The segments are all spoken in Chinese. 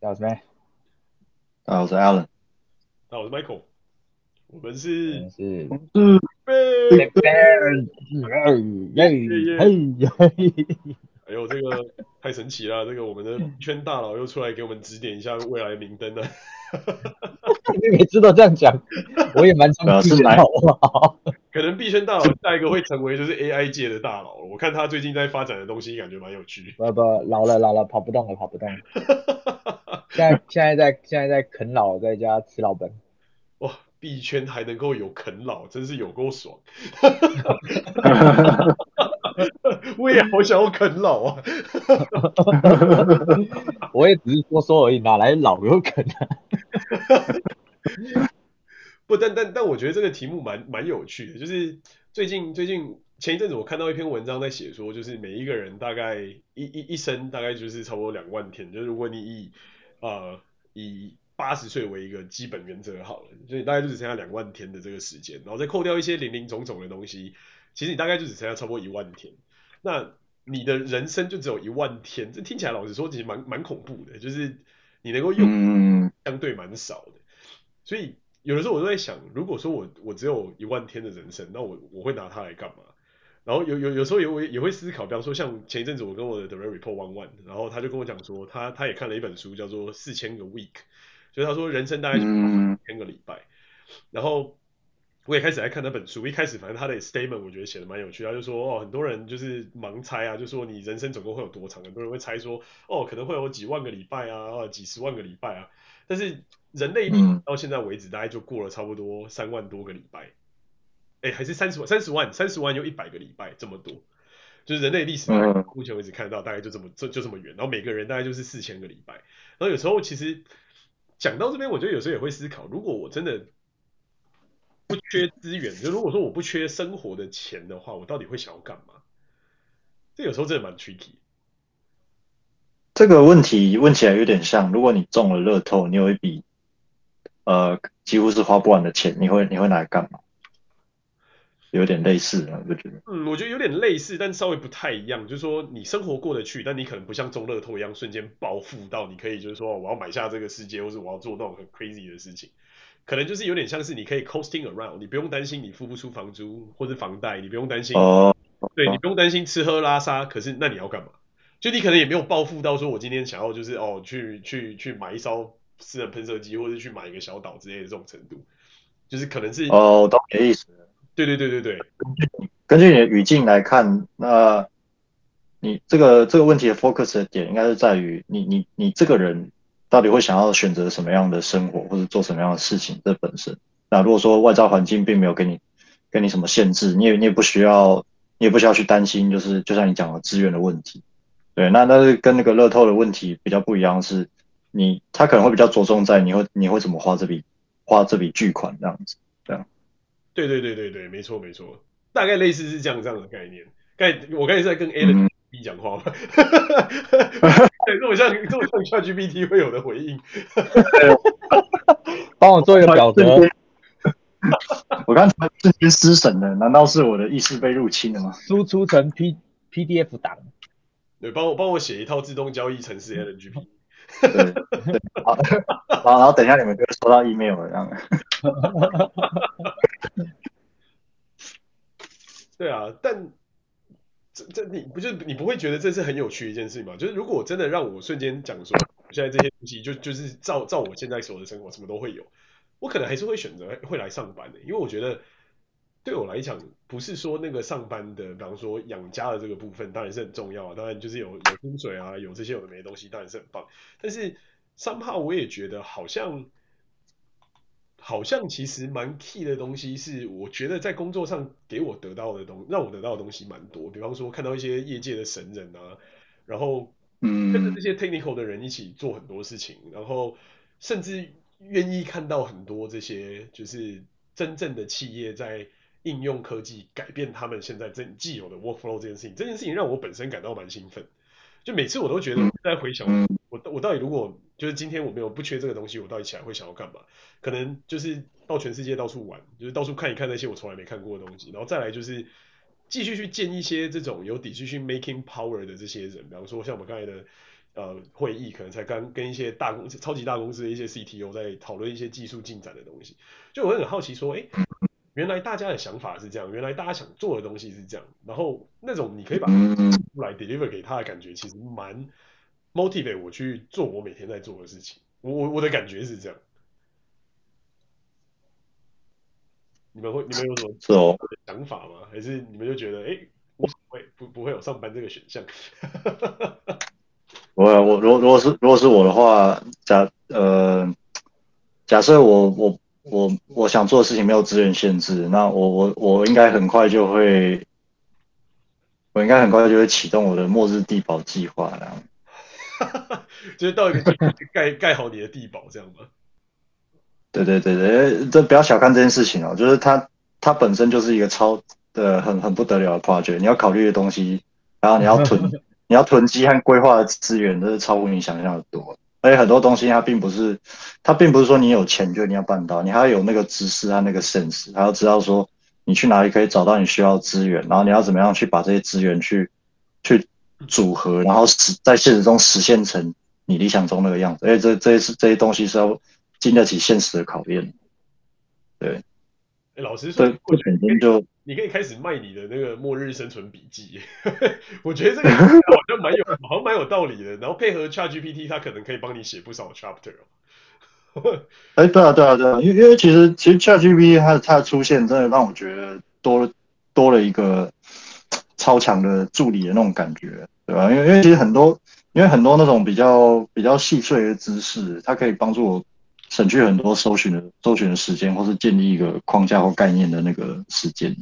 大家好，我是 Matt。大家好，我是 Alan。大家好，我是 Michael。我们是是是。哎呦，这个太神奇了！这个我们的币圈大佬又出来给我们指点一下未来的明灯了。你每次都这样讲，我也蛮相信的，好不好？可能币圈大佬下一个会成为就是 AI 界的大佬。我看他最近在发展的东西，感觉蛮有趣。不不，老了老了，跑不动了，跑不动了。现在现在在现在在啃老，在家吃老本。哇，币圈还能够有啃老，真是有够爽。我也好想要啃老啊！我也只是说说而已，哪来老有啃啊？不，但但但我觉得这个题目蛮蛮有趣的，就是最近最近前一阵子我看到一篇文章在写说，就是每一个人大概一一一生大概就是差不多两万天，就是如果你以呃以八十岁为一个基本原则好了，所以大概就只剩下两万天的这个时间，然后再扣掉一些零零总总的东西，其实你大概就只剩下差不多一万天。那你的人生就只有一万天，这听起来老实说其实蛮蛮恐怖的，就是你能够用相对蛮少的。所以有的时候我都在想，如果说我我只有一万天的人生，那我我会拿它来干嘛？然后有有有时候也会也会思考，比方说像前一阵子我跟我的 Direct Report One One，然后他就跟我讲说，他他也看了一本书叫做四千个 Week，所以他说人生大概就四千个礼拜，然后。我也开始在看那本书，一开始反正他的 statement 我觉得写的蛮有趣，他就说哦，很多人就是盲猜啊，就说你人生总共会有多长，很多人会猜说哦，可能会有几万个礼拜啊，几十万个礼拜啊，但是人类历史到现在为止大概就过了差不多三万多个礼拜，哎，还是三十万，三十万，三十万又一百个礼拜这么多，就是人类历史目前为止看到大概就这么就就这么远，然后每个人大概就是四千个礼拜，然后有时候其实讲到这边，我觉得有时候也会思考，如果我真的。不缺资源，就如果说我不缺生活的钱的话，我到底会想要干嘛？这有时候真的蛮 tricky。这个问题问起来有点像，如果你中了乐透，你有一笔呃几乎是花不完的钱，你会你会拿来干嘛？有点类似啊，我觉得。嗯，我觉得有点类似，但稍微不太一样。就是说你生活过得去，但你可能不像中乐透一样瞬间暴富到你可以就是说我要买下这个世界，或是我要做那种很 crazy 的事情。可能就是有点像是你可以 coasting around，你不用担心你付不出房租或是房贷，你不用担心，oh, 对你不用担心吃喝拉撒。可是那你要干嘛？就你可能也没有暴富到说，我今天想要就是哦去去去买一艘私人喷射机，或者去买一个小岛之类的这种程度，就是可能是哦，懂你的意思。对对对对对。根据你的语境来看，那你这个这个问题的 focus 的点应该是在于你你你这个人。到底会想要选择什么样的生活，或者做什么样的事情？这本身，那如果说外在环境并没有给你，给你什么限制，你也你也不需要，你也不需要去担心，就是就像你讲的资源的问题。对，那那是跟那个乐透的问题比较不一样，是你他可能会比较着重在你会你会怎么花这笔花这笔巨款这样子，这样。对对对对对，没错没错，大概类似是这样这样的概念。刚我刚才在跟 Alan、嗯。你讲话吗？对，这么像这么像 ChatGPT 会有的回应。帮我做一个表格。我刚才瞬间失神了，难道是我的意识被入侵了吗？输出成 P PDF 档。对，帮我帮我写一套自动交易程式 LNGP。对，好，然后等一下你们就会收到 email 了，这样。对啊，但。这这你不就你不会觉得这是很有趣的一件事情吗？就是如果真的让我瞬间讲说，现在这些东西就就是照照我现在所有的生活什么都会有，我可能还是会选择会来上班的，因为我觉得对我来讲，不是说那个上班的，比方说养家的这个部分当然是很重要啊，当然就是有有薪水啊，有这些有的没的东西当然是很棒，但是 somehow 我也觉得好像。好像其实蛮 key 的东西是，我觉得在工作上给我得到的东，让我得到的东西蛮多。比方说看到一些业界的神人啊，然后跟着这些 technical 的人一起做很多事情，然后甚至愿意看到很多这些就是真正的企业在应用科技改变他们现在正既有的 workflow 这件事情，这件事情让我本身感到蛮兴奋。就每次我都觉得在回想我我到底如果。就是今天我没有不缺这个东西，我到底起来会想要干嘛？可能就是到全世界到处玩，就是到处看一看那些我从来没看过的东西，然后再来就是继续去见一些这种有 decision making power 的这些人，比方说像我们刚才的呃会议，可能才刚跟一些大公司、超级大公司的一些 CTO 在讨论一些技术进展的东西。就我很好奇说，哎，原来大家的想法是这样，原来大家想做的东西是这样，然后那种你可以把它出来 deliver 给他的感觉，其实蛮 motivate 我去做我每天在做的事情。我我我的感觉是这样。你们会你们有什么想法吗？还是你们就觉得哎，无所谓，不不会有上班这个选项？我我如果如果是如果是我的话，假呃假设我我我我想做的事情没有资源限制，那我我我应该很快就会，我应该很快就会启动我的末日地堡计划，然 后就是到一个盖盖好你的地堡这样吗？对对对对，这不要小看这件事情哦，就是它它本身就是一个超的很很不得了的 project，你要考虑的东西，然后你要囤 你要囤积和规划的资源，都是超乎你想象的多。而且很多东西它并不是它并不是说你有钱就一定要办到，你还要有那个知识和那个 sense，还要知道说你去哪里可以找到你需要的资源，然后你要怎么样去把这些资源去去组合，然后实在现实中实现成你理想中那个样子。而且这这些这些东西是要。经得起现实的考验，对。哎、欸，老师说，对，不肯定就你可以开始卖你的那个末日生存笔记。我觉得这个好像蛮有，好像蛮有道理的。然后配合 ChatGPT，它可能可以帮你写不少 chapter。哎、对啊，对啊，对啊，因为因为其实其实 ChatGPT 它它的出现，真的让我觉得多多了一个超强的助理的那种感觉，对吧？因为因为其实很多，因为很多那种比较比较细碎的知识，它可以帮助我。省去很多搜寻的搜寻的时间，或是建立一个框架或概念的那个时间，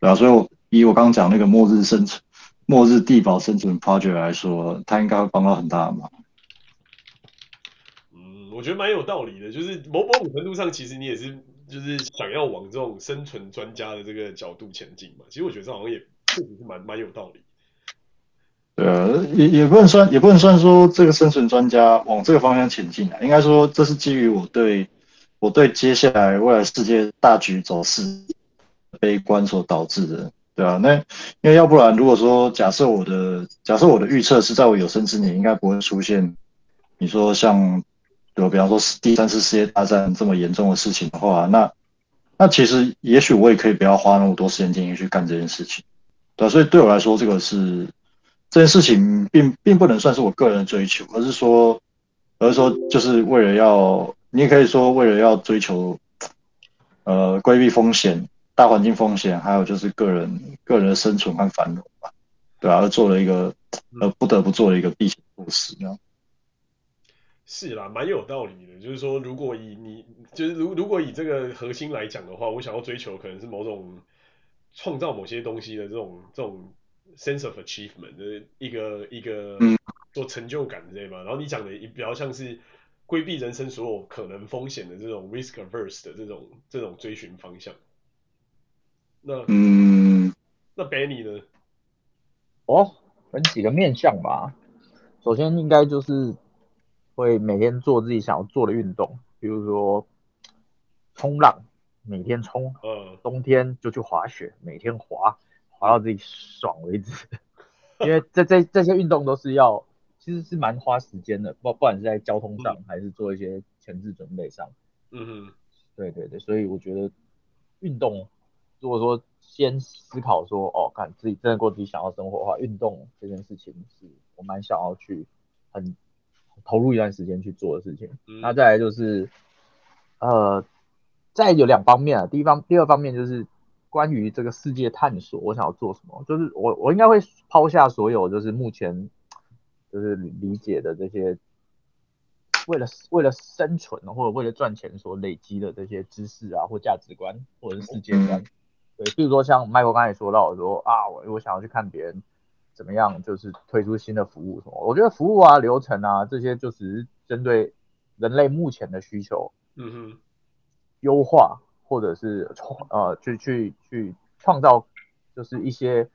对啊，所以我以我刚刚讲那个末日生存、末日地堡生存 project 来说，它应该会帮到很大的忙。嗯，我觉得蛮有道理的，就是某某种程度上，其实你也是就是想要往这种生存专家的这个角度前进嘛。其实我觉得这好像也确实是蛮蛮有道理。对，也也不能算，也不能算说这个生存专家往这个方向前进啊。应该说，这是基于我对我对接下来未来世界大局走势悲观所导致的，对啊，那因为要不然，如果说假设我的假设我的预测是在我有生之年应该不会出现，你说像比比方说第三次世界大战这么严重的事情的话，那那其实也许我也可以不要花那么多时间精力去干这件事情，对啊，所以对我来说，这个是。这件事情并并不能算是我个人的追求，而是说，而是说，就是为了要，你也可以说为了要追求，呃，规避风险、大环境风险，还有就是个人个人的生存和繁荣吧，对啊，而做了一个，呃，不得不做的一个避险措施，这样。是啦，蛮有道理的。就是说，如果以你，就是如如果以这个核心来讲的话，我想要追求可能是某种创造某些东西的这种这种。Sense of achievement 的一个一个做成就感之类嘛，然后你讲的也比较像是规避人生所有可能风险的这种 risk averse 的这种这种追寻方向。那嗯，那 Benny 呢？哦，分几个面向吧。首先应该就是会每天做自己想要做的运动，比如说冲浪，每天冲。呃。冬天就去滑雪，每天滑。滑到自己爽为止，因为这这这些运动都是要，其实是蛮花时间的，不不管是在交通上还是做一些前置准备上。嗯哼，对对对，所以我觉得运动，如果说先思考说，哦，看自己真的过自己想要生活的话，运动这件事情是我蛮想要去很投入一段时间去做的事情。嗯、那再来就是，呃，再有两方面啊，第一方第二方面就是。关于这个世界探索，我想要做什么？就是我我应该会抛下所有，就是目前 就是理解的这些，为了为了生存或者为了赚钱所累积的这些知识啊，或价值观，或者是世界观。对，比如说像 Michael 刚才说到说啊，我我想要去看别人怎么样，就是推出新的服务什么。我觉得服务啊、流程啊这些，就只是针对人类目前的需求，嗯哼，优化。或者是创呃去去去创造，就是一些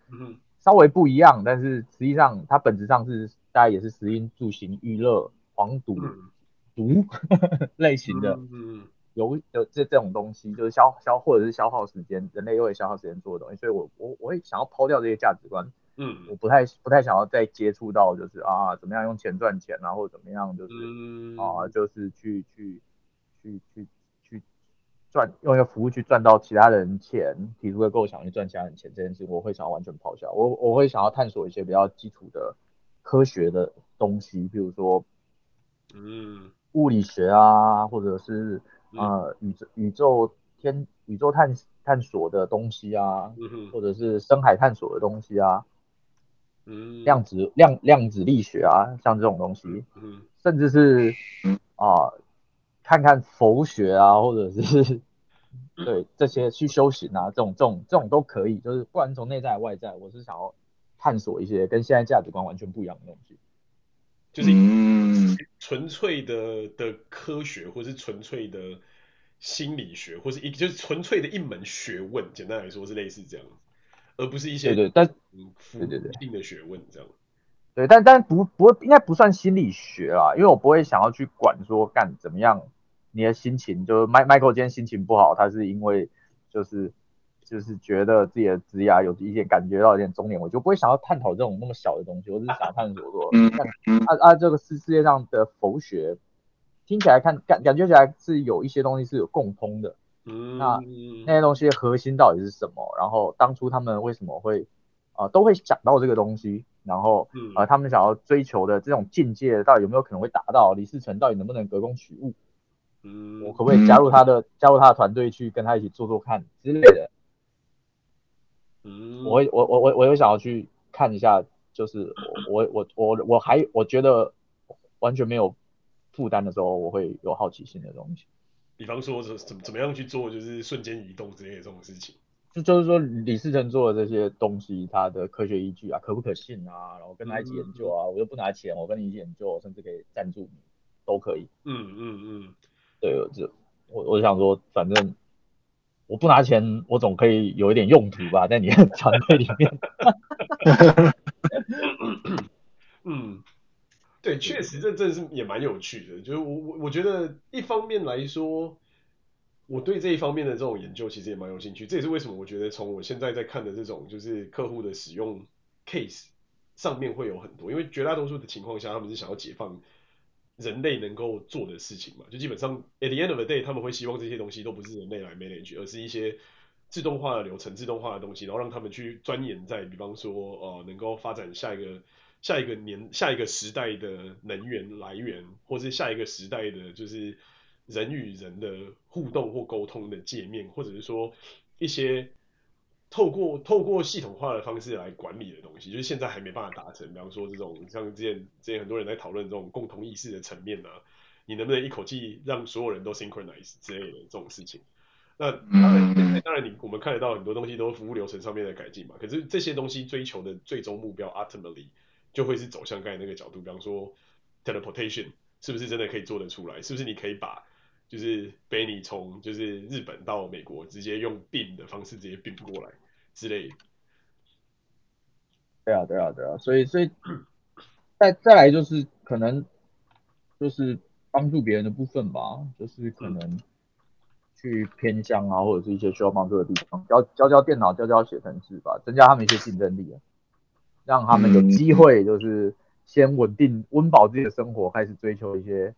稍微不一样，但是实际上它本质上是大家也是食衣住行娱乐黄赌毒 类型的有有这这种东西，就是消消或者是消耗时间，人类又会消耗时间做的东西，所以我我我会想要抛掉这些价值观，嗯，我不太不太想要再接触到，就是啊，怎么样用钱赚钱啊，或者怎么样，就是、嗯、啊，就是去去去去去赚用一个服务去赚到其他人钱，提出个构想去赚其他人钱这件事，我会想要完全抛下。我我会想要探索一些比较基础的科学的东西，比如说，嗯，物理学啊，或者是呃宇宙宇宙天宇宙探探索的东西啊，嗯、或者是深海探索的东西啊。嗯，量子量量子力学啊，像这种东西，嗯，甚至是啊、呃，看看佛学啊，或者是对这些去修行啊，这种这种这种都可以，就是不管从内在外在，我是想要探索一些跟现在价值观完全不一样的东西，就是纯粹的的科学，或是纯粹的心理学，或是一就是纯粹的一门学问，简单来说是类似这样。而不是一些对对，但嗯，对对对，定的学问这样。对，但但不不应该不算心理学啊，因为我不会想要去管说干怎么样，你的心情就是麦 Michael 今天心情不好，他是因为就是就是觉得自己的职涯有一点感觉到有点中年，我就不会想要探讨这种那么小的东西，我只是想探索说，看啊啊这个世世界上的佛学听起来看感感觉起来是有一些东西是有共通的。嗯，那那些东西核心到底是什么？然后当初他们为什么会啊、呃、都会想到这个东西？然后啊、呃、他们想要追求的这种境界到底有没有可能会达到？李世成到底能不能隔空取物？嗯，我可不可以加入他的加入他的团队去跟他一起做做看之类的？嗯，我会我我我我有想要去看一下，就是我我我我我还我觉得完全没有负担的时候，我会有好奇心的东西。比方说怎怎怎么样去做，就是瞬间移动之类的这种事情，就就是说李世成做的这些东西，它的科学依据啊，可不可信啊？然后跟他一起研究啊，嗯、我又不拿钱，我跟你一起研究，甚至可以赞助你，都可以。嗯嗯嗯，对，就我我想说，反正我不拿钱，我总可以有一点用途吧，在你的 团队里面。嗯。对，确实这真的是也蛮有趣的。就是我我我觉得一方面来说，我对这一方面的这种研究其实也蛮有兴趣。这也是为什么我觉得从我现在在看的这种就是客户的使用 case 上面会有很多，因为绝大多数的情况下他们是想要解放人类能够做的事情嘛。就基本上 at the end of the day 他们会希望这些东西都不是人类来 manage，而是一些自动化的流程、自动化的东西，然后让他们去钻研在，比方说呃能够发展下一个。下一个年、下一个时代的能源来源，或是下一个时代的，就是人与人的互动或沟通的界面，或者是说一些透过透过系统化的方式来管理的东西，就是现在还没办法达成。比方说这种像之前之前很多人在讨论这种共同意识的层面啊，你能不能一口气让所有人都 synchronize 之类的这种事情？那当然，当然你我们看得到很多东西都是服务流程上面的改进嘛。可是这些东西追求的最终目标，ultimately。就会是走向刚才那个角度，比方说 teleportation 是不是真的可以做得出来？是不是你可以把就是 Benny 从就是日本到美国直接用 beam 的方式直接 beam 过来之类的？对啊，对啊，对啊，所以所以再再来就是可能就是帮助别人的部分吧，就是可能去偏乡啊，或者是一些需要帮助的地方，教教教电脑，教教写程式吧，增加他们一些竞争力啊。让他们有机会，就是先稳定温饱自己的生活，开始追求一些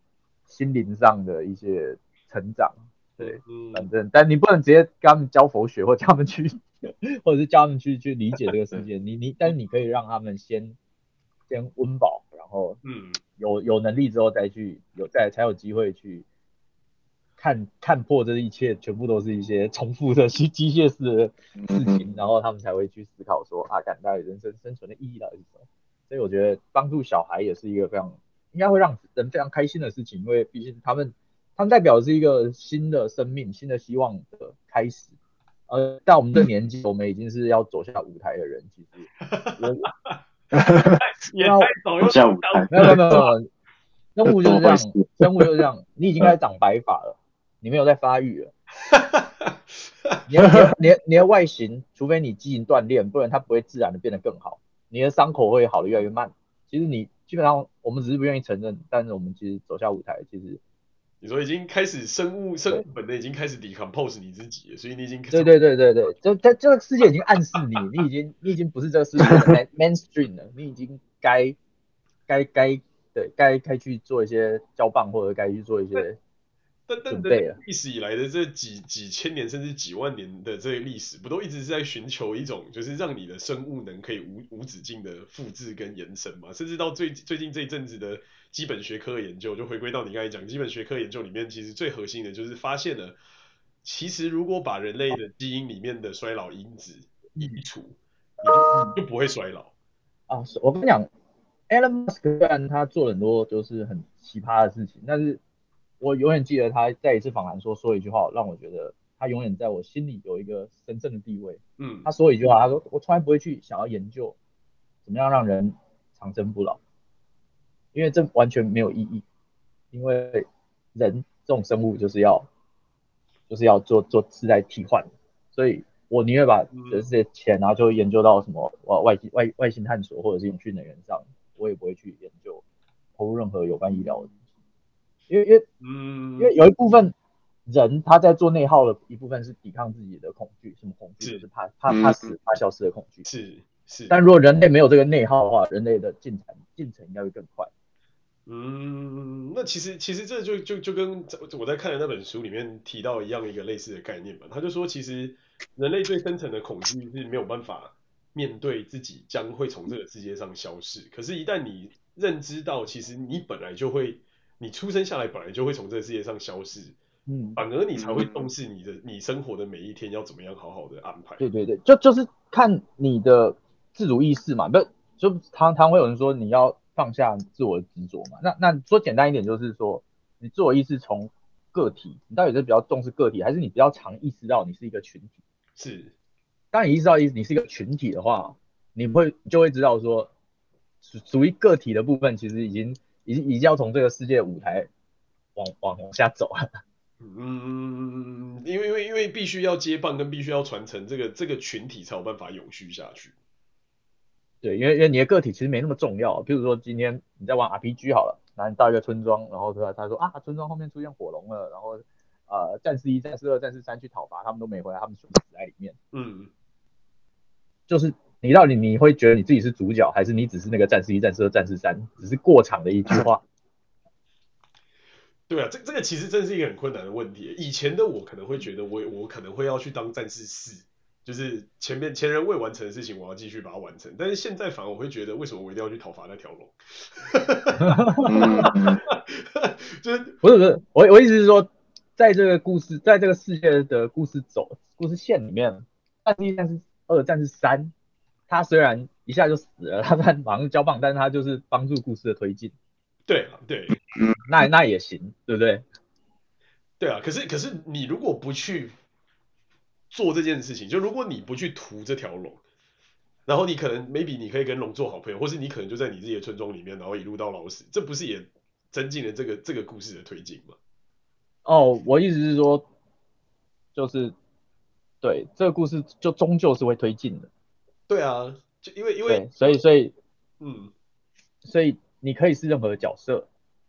心灵上的一些成长。对，反正，但你不能直接跟他们教佛学，或者叫他们去，或者是教他们去去理解这个世界。你你，但是你可以让他们先先温饱，然后嗯，有有能力之后再去有再才有机会去。看看破这一切，全部都是一些重复的机机械式的事情，然后他们才会去思考说啊，感到人生生存的意义到底是什么？所以我觉得帮助小孩也是一个非常应该会让人非常开心的事情，因为毕竟他们他们代表的是一个新的生命、新的希望的开始。呃，在我们这年纪，我们已经是要走下舞台的人，其实 要走下舞台，没有没有没有，生物就是这样，生物就是这样，你已经开始长白发了。你没有在发育了，你的你的你的外形，除非你基因锻炼，不然它不会自然的变得更好。你的伤口会好的越来越慢。其实你基本上，我们只是不愿意承认，但是我们其实走下舞台，其实你说已经开始生物生物本能已经开始 decompose 你自己了，所以你已经对对对对对，就在这个世界已经暗示你，你已经你已经不是这个世界的 main mainstream 了，你已经该该该对该该去做一些交棒或者该去做一些。但但但历史以来的这几几千年甚至几万年的这个历史，不都一直是在寻求一种，就是让你的生物能可以无无止境的复制跟延伸嘛？甚至到最最近这一阵子的基本学科研究，就回归到你刚才讲基本学科研究里面，其实最核心的就是发现了，其实如果把人类的基因里面的衰老因子移除，你就就不会衰老。啊，我跟你讲，Elon Musk 虽然他做了很多就是很奇葩的事情，但是。我永远记得他在一次访谈说说一句话，让我觉得他永远在我心里有一个神圣的地位。嗯，他说一句话，他说我从来不会去想要研究怎么样让人长生不老，因为这完全没有意义。因为人这种生物就是要就是要做做是在替换，所以我宁愿把这些钱然后就研究到什么外外外外星探索或者是永续能源上，我也不会去研究投入任何有关医疗的。因为因为嗯，因为有一部分人他在做内耗的一部分是抵抗自己的恐惧，什么恐惧？是就是怕怕怕死怕消失的恐惧。是是。但如果人类没有这个内耗的话，人类的进程进程应该会更快。嗯，那其实其实这就就就跟我在看的那本书里面提到一样一个类似的概念嘛。他就说，其实人类最深层的恐惧是没有办法面对自己将会从这个世界上消失。可是，一旦你认知到，其实你本来就会。你出生下来本来就会从这个世界上消失，嗯，反而你才会重视你的、嗯、你生活的每一天要怎么样好好的安排。对对对，就就是看你的自主意识嘛，不就常常会有人说你要放下自我的执着嘛。那那说简单一点就是说，你自我意识从个体，你到底是比较重视个体，还是你比较常意识到你是一个群体？是，当你意识到你是一个群体的话，你会就会知道说，属属于个体的部分其实已经。已经已经要从这个世界舞台往往往下走了。嗯，因为因为因为必须要接棒跟必须要传承，这个这个群体才有办法永续下去。对，因为因为你的个体其实没那么重要。比如说今天你在玩 RPG 好了，然后你到一个村庄，然后他他说啊，村庄后面出现火龙了，然后呃战士一、战士二、战士三去讨伐，他们都没回来，他们全部死在里面。嗯，就是。你到底你会觉得你自己是主角，还是你只是那个战士一、战士二、战士三，只是过场的一句话？对啊，这这个其实真是一个很困难的问题。以前的我可能会觉得我我可能会要去当战士四，就是前面前人未完成的事情，我要继续把它完成。但是现在反而我会觉得，为什么我一定要去讨伐那条龙？就是不是不是，我我意思是说，在这个故事，在这个世界的故事走故事线里面，战士一、战士二、战士三。他虽然一下就死了，他在马上交棒，但是他就是帮助故事的推进。对啊，对，嗯，那那也行，对不对？对啊，可是可是你如果不去做这件事情，就如果你不去屠这条龙，然后你可能 maybe 你可以跟龙做好朋友，或是你可能就在你自己的村庄里面，然后一路到老死，这不是也增进了这个这个故事的推进吗？哦，我意思是说，就是对这个故事就终究是会推进的。对啊，就因为因为所以所以嗯，所以你可以是任何的角色，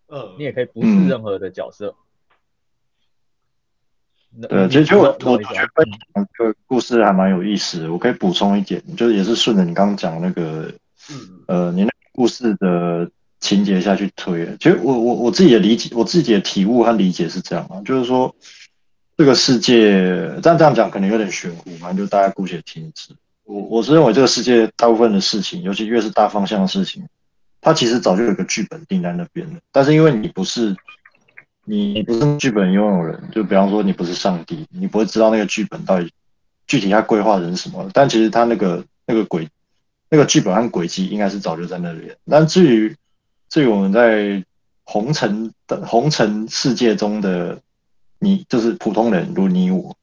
嗯，你也可以不是任何的角色。对，其实我我觉得这个故事还蛮有意思的。我可以补充一点，就是也是顺着你刚刚讲那个，嗯，呃，你那个故事的情节下去推。其实我我我自己的理解，我自己的体悟和理解是这样啊，就是说这个世界，这样这样讲可能有点玄乎，反正就大家姑且听之。我我是认为这个世界大部分的事情，尤其越是大方向的事情，它其实早就有个剧本定在那边了。但是因为你不是你，不是剧本拥有人，就比方说你不是上帝，你不会知道那个剧本到底具体它规划的是什么。但其实它那个那个轨那个剧本和轨迹应该是早就在那里。但至于至于我们在红尘的红尘世界中的你，就是普通人如你我。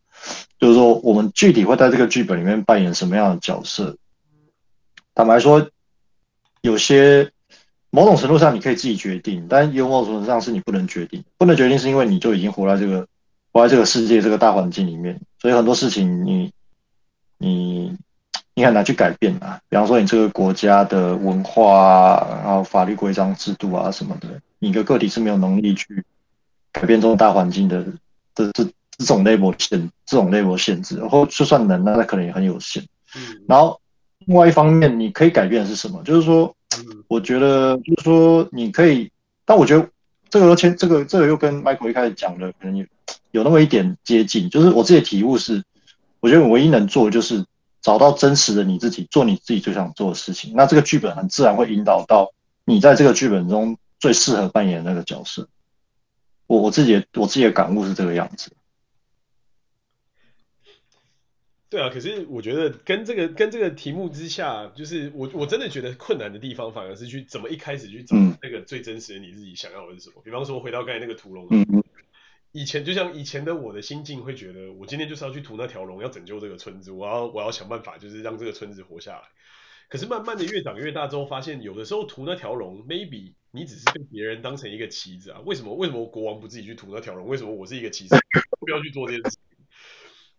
就是说，我们具体会在这个剧本里面扮演什么样的角色？坦白说，有些某种程度上你可以自己决定，但有某种程度上是你不能决定。不能决定是因为你就已经活在这个活在这个世界这个大环境里面，所以很多事情你你你很难去改变啊。比方说，你这个国家的文化，然后法律规章制度啊什么的，你一个个体是没有能力去。改变这种大环境的的这这种 label 限这种 label 限制，然后就算能，那那可能也很有限。嗯，然后另外一方面，你可以改变的是什么？就是说，我觉得就是说你可以，但我觉得这个而且这个这个又跟 Michael 一开始讲的可能有有那么一点接近。就是我自己的体悟是，我觉得我唯一能做的就是找到真实的你自己，做你自己最想做的事情。那这个剧本很自然会引导到你在这个剧本中最适合扮演的那个角色。我我自己的我自己的感悟是这个样子。对啊，可是我觉得跟这个跟这个题目之下，就是我我真的觉得困难的地方，反而是去怎么一开始去找那个最真实的你自己想要的是什么。嗯、比方说回到刚才那个屠龙，嗯，以前就像以前的我的心境会觉得，我今天就是要去屠那条龙，要拯救这个村子，我要我要想办法，就是让这个村子活下来。可是慢慢的越长越大之后，发现有的时候屠那条龙，maybe 你只是被别人当成一个棋子啊？为什么为什么国王不自己去屠那条龙？为什么我是一个棋子，不要去做这件事？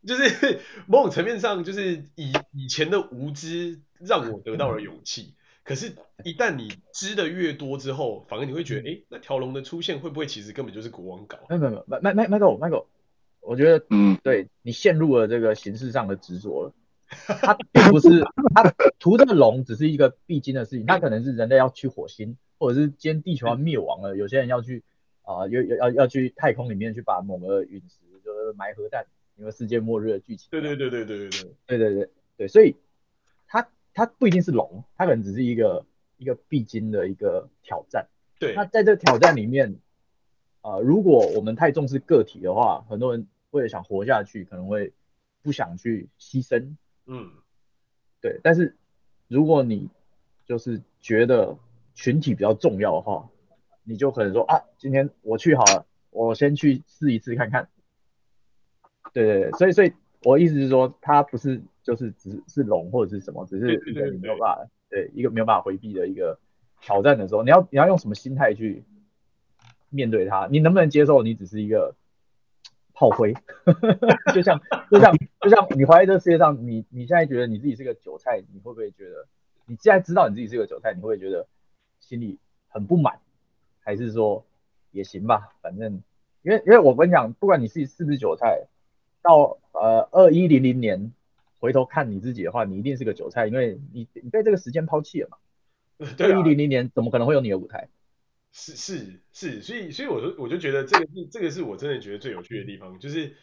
就是 某种层面上，就是以以前的无知让我得到了勇气。可是，一旦你知的越多之后，反而你会觉得，哎，那条龙的出现会不会其实根本就是国王搞？没有没有没有，Michael，Michael，我觉得，嗯，对你陷入了这个形式上的执着了。他并不是他屠这个龙只是一个必经的事情，他可能是人类要去火星，或者是今天地球要灭亡了，有些人要去啊，要要要去太空里面去把某个陨石就是埋核弹，因为世界末日的剧情。对对对对对对对对对对对，所以它它不一定是龙，它可能只是一个一个必经的一个挑战。对，那在这个挑战里面，啊、呃，如果我们太重视个体的话，很多人为了想活下去，可能会不想去牺牲。嗯，对，但是如果你就是觉得群体比较重要的话，你就可能说啊，今天我去好了，我先去试一次看看。对对对，所以所以我意思是说，它不是就是只是龙或者是什么，只是一个你没有办法，对，一个没有办法回避的一个挑战的时候，你要你要用什么心态去面对它？你能不能接受你只是一个？炮灰，就像就像就像你怀疑这个世界上，你你现在觉得你自己是个韭菜，你会不会觉得你现在知道你自己是个韭菜，你会不会觉得心里很不满？还是说也行吧，反正因为因为我跟你讲，不管你是是不是韭菜，到呃二一零零年回头看你自己的话，你一定是个韭菜，因为你你被这个时间抛弃了嘛。二一零零年怎么可能会有你的舞台？是是是，所以所以我就我就觉得这个是这个是我真的觉得最有趣的地方，就是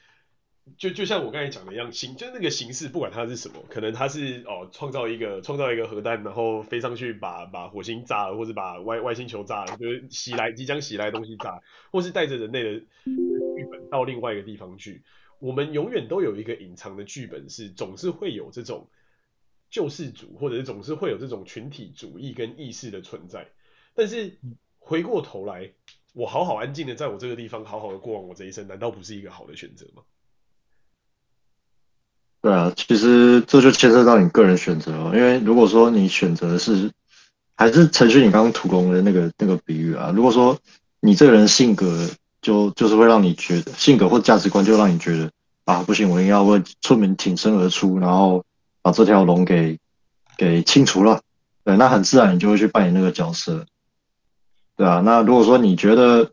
就就像我刚才讲的一样，形就是那个形式，不管它是什么，可能它是哦创造一个创造一个核弹，然后飞上去把把火星炸了，或者把外外星球炸了，就是袭来即将袭来的东西炸，或是带着人类的剧本到另外一个地方去，我们永远都有一个隐藏的剧本，是总是会有这种救世主，或者是总是会有这种群体主义跟意识的存在，但是。回过头来，我好好安静的在我这个地方好好的过完我这一生，难道不是一个好的选择吗？对啊，其实这就牵涉到你个人选择了。因为如果说你选择的是，还是程序你刚刚屠龙的那个那个比喻啊，如果说你这个人性格就就是会让你觉得性格或价值观就让你觉得啊不行，我一定要为村民挺身而出，然后把这条龙给给清除了，对，那很自然你就会去扮演那个角色。对啊，那如果说你觉得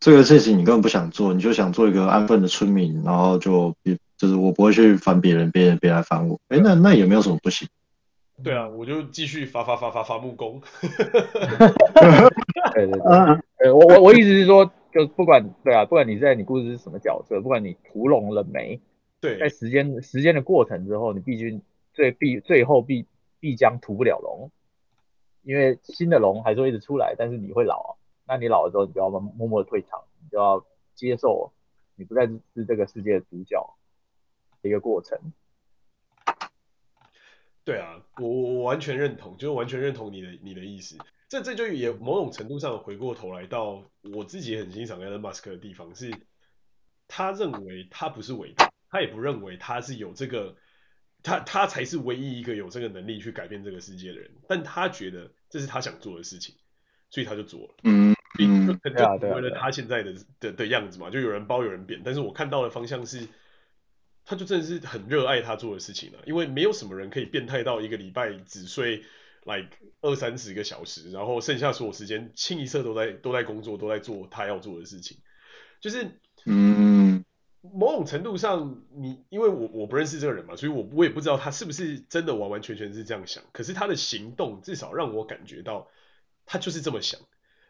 这个事情你根本不想做，你就想做一个安分的村民，然后就就是我不会去烦别人，别人别来烦我，哎，那那也没有什么不行。对啊，我就继续伐伐伐伐伐木工。对 对对，呃，我我我意思是说，就不管对啊，不管你在你故事是什么角色，不管你屠龙了没，对，在时间时间的过程之后，你必须最必最后必必将屠不了龙。因为新的龙还是会一直出来，但是你会老啊，那你老了之后，你就要默默的退场，你就要接受你不再是这个世界的主角的一个过程。对啊，我我完全认同，就是完全认同你的你的意思。这这就也某种程度上回过头来到我自己很欣赏 Elon Musk 的地方是，他认为他不是伟大，他也不认为他是有这个。他他才是唯一一个有这个能力去改变这个世界的人，但他觉得这是他想做的事情，所以他就做了。嗯嗯，就为了他现在的的的样子嘛，就有人包有人贬。但是我看到的方向是，他就真的是很热爱他做的事情了，因为没有什么人可以变态到一个礼拜只睡 like 二三十个小时，然后剩下所有时间清一色都在都在工作，都在做他要做的事情。就是嗯，某种程度上你，因为我我不认识这个人嘛，所以我我也不知道他是不是真的完完全全是这样想。可是他的行动至少让我感觉到他就是这么想，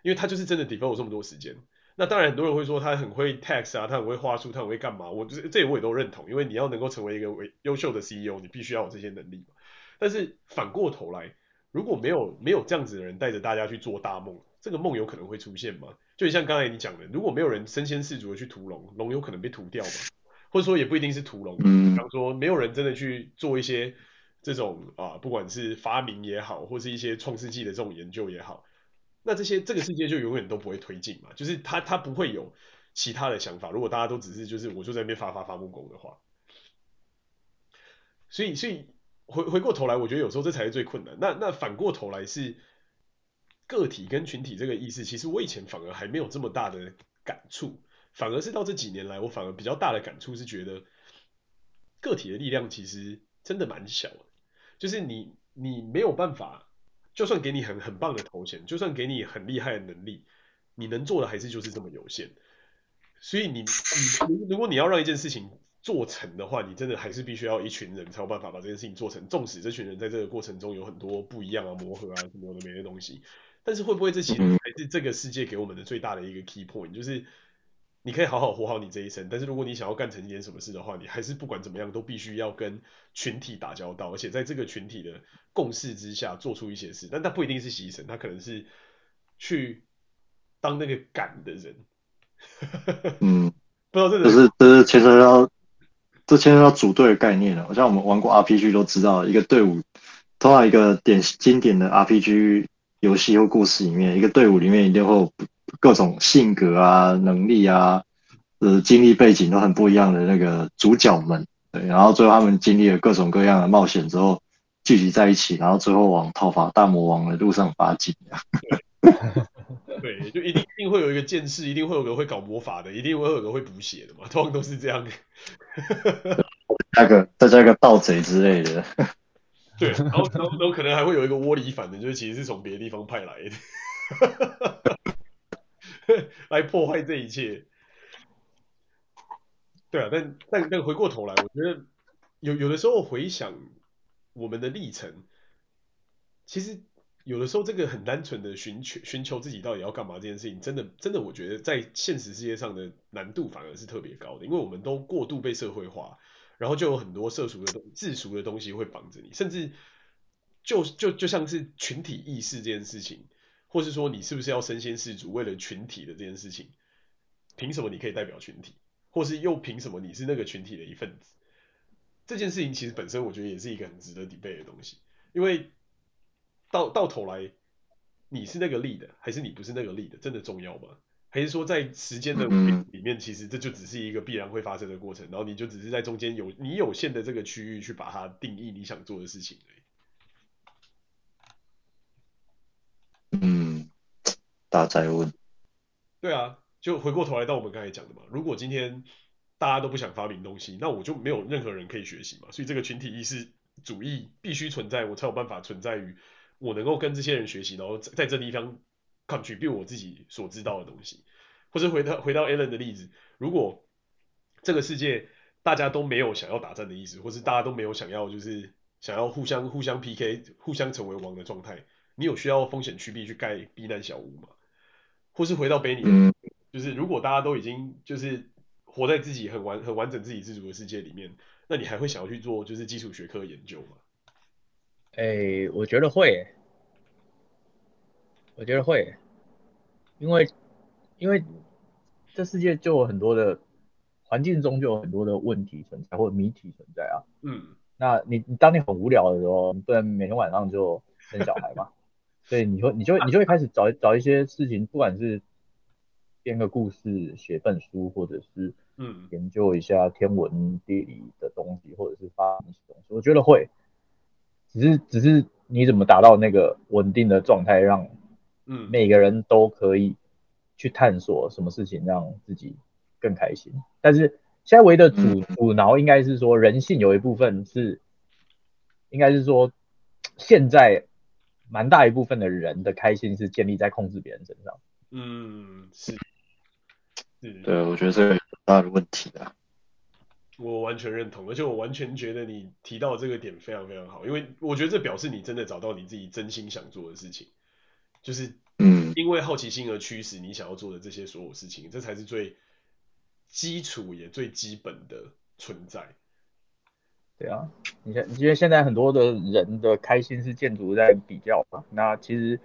因为他就是真的 devote 这么多时间。那当然很多人会说他很会 tax 啊，他很会话术，他很会干嘛？我这这我也都认同，因为你要能够成为一个为优秀的 CEO，你必须要有这些能力嘛。但是反过头来，如果没有没有这样子的人带着大家去做大梦，这个梦有可能会出现吗？就像刚才你讲的，如果没有人身先士卒的去屠龙，龙有可能被屠掉吗？或者说也不一定是屠龙，比方说没有人真的去做一些这种啊，不管是发明也好，或是一些创世纪的这种研究也好，那这些这个世界就永远都不会推进嘛，就是他他不会有其他的想法。如果大家都只是就是我就在那边发发发木工的话，所以所以。回回过头来，我觉得有时候这才是最困难。那那反过头来是个体跟群体这个意思，其实我以前反而还没有这么大的感触，反而是到这几年来，我反而比较大的感触是觉得个体的力量其实真的蛮小的。就是你你没有办法，就算给你很很棒的头衔，就算给你很厉害的能力，你能做的还是就是这么有限。所以你你如果你要让一件事情，做成的话，你真的还是必须要一群人才有办法把这件事情做成。纵使这群人在这个过程中有很多不一样啊、磨合啊什么的没的东西，但是会不会这其实还是这个世界给我们的最大的一个 key point，就是你可以好好活好你这一生，但是如果你想要干成一件什么事的话，你还是不管怎么样都必须要跟群体打交道，而且在这个群体的共识之下做出一些事。但它不一定是牺牲，他可能是去当那个赶的人。嗯，不知道这个就是就是牵扯到。这牵涉到组队的概念了。好像我们玩过 RPG 都知道，一个队伍，通常一个典经典的 RPG 游戏或故事里面，一个队伍里面一定会有各种性格啊、能力啊、呃、经历背景都很不一样的那个主角们。对，然后最后他们经历了各种各样的冒险之后，聚集在一起，然后最后往讨伐大魔王的路上发进。对，就一定一定会有一个剑士，一定会有个会搞魔法的，一定会有个会补血的嘛，通常都是这样。那个再加一个盗贼之类的。对，然后然后然后可能还会有一个窝里反的，就是其实是从别的地方派来的，来破坏这一切。对啊，但但但回过头来，我觉得有有的时候回想我们的历程，其实。有的时候，这个很单纯的寻求寻求自己到底要干嘛这件事情，真的真的，我觉得在现实世界上的难度反而是特别高的，因为我们都过度被社会化，然后就有很多世俗的东世俗的东西会绑着你，甚至就就就像是群体意识这件事情，或是说你是不是要身先士卒为了群体的这件事情，凭什么你可以代表群体，或是又凭什么你是那个群体的一份子？这件事情其实本身我觉得也是一个很值得 debate 的东西，因为。到到头来，你是那个 lead 还是你不是那个 lead 真的重要吗？还是说在时间的里面，其实这就只是一个必然会发生的过程，然后你就只是在中间有你有限的这个区域去把它定义你想做的事情而已。嗯，大哉问。对啊，就回过头来到我们刚才讲的嘛，如果今天大家都不想发明东西，那我就没有任何人可以学习嘛，所以这个群体意识主义必须存在，我才有办法存在于。我能够跟这些人学习，然后在在这地方 contribute 我自己所知道的东西，或者回到回到 Alan 的例子，如果这个世界大家都没有想要打仗的意思，或是大家都没有想要就是想要互相互相 PK、互相成为王的状态，你有需要风险趋避去盖避难小屋吗？或是回到 Benny，就是如果大家都已经就是活在自己很完很完整自给自足的世界里面，那你还会想要去做就是基础学科研究吗？哎、欸，我觉得会，我觉得会，因为因为这世界就有很多的环境中就有很多的问题存在或者谜题存在啊。嗯，那你你当你很无聊的时候，你不能每天晚上就生小孩嘛？所以你会你就你就会开始找找一些事情，不管是编个故事、写本书，或者是嗯研究一下天文地理的东西，或者是发明一些东西，我觉得会。只是，只是你怎么达到那个稳定的状态，让嗯每个人都可以去探索什么事情让自己更开心。但是现在唯一的阻阻挠应该是说，人性有一部分是，应该是说，现在蛮大一部分的人的开心是建立在控制别人身上。嗯，是。是对，我觉得这个很大的问题啊。我完全认同，而且我完全觉得你提到这个点非常非常好，因为我觉得这表示你真的找到你自己真心想做的事情，就是嗯，因为好奇心而驱使你想要做的这些所有事情，这才是最基础也最基本的存在。对啊，你看，因为现在很多的人的开心是建筑在比较嘛，那其实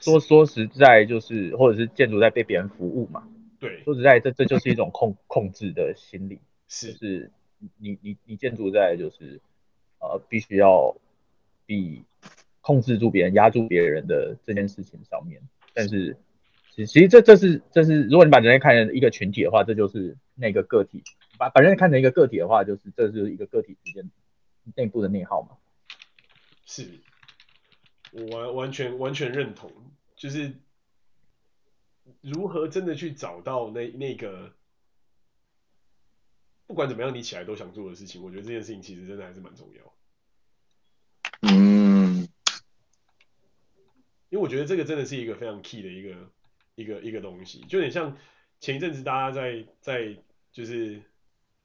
说说实在就是，或者是建筑在被别人服务嘛。对，说实在，这这就是一种控控制的心理，是、就是你你你建筑在就是呃必须要比控制住别人、压住别人的这件事情上面，但是其实其实这这是这是如果你把人类看成一个群体的话，这就是那个个体。把把人类看成一个个体的话，就是这就是一个个体之间内部的内耗嘛。是，我完完全完全认同，就是如何真的去找到那那个，不管怎么样你起来都想做的事情，我觉得这件事情其实真的还是蛮重要。嗯，因为我觉得这个真的是一个非常 key 的一个一个一个东西，就有点像前一阵子大家在在就是。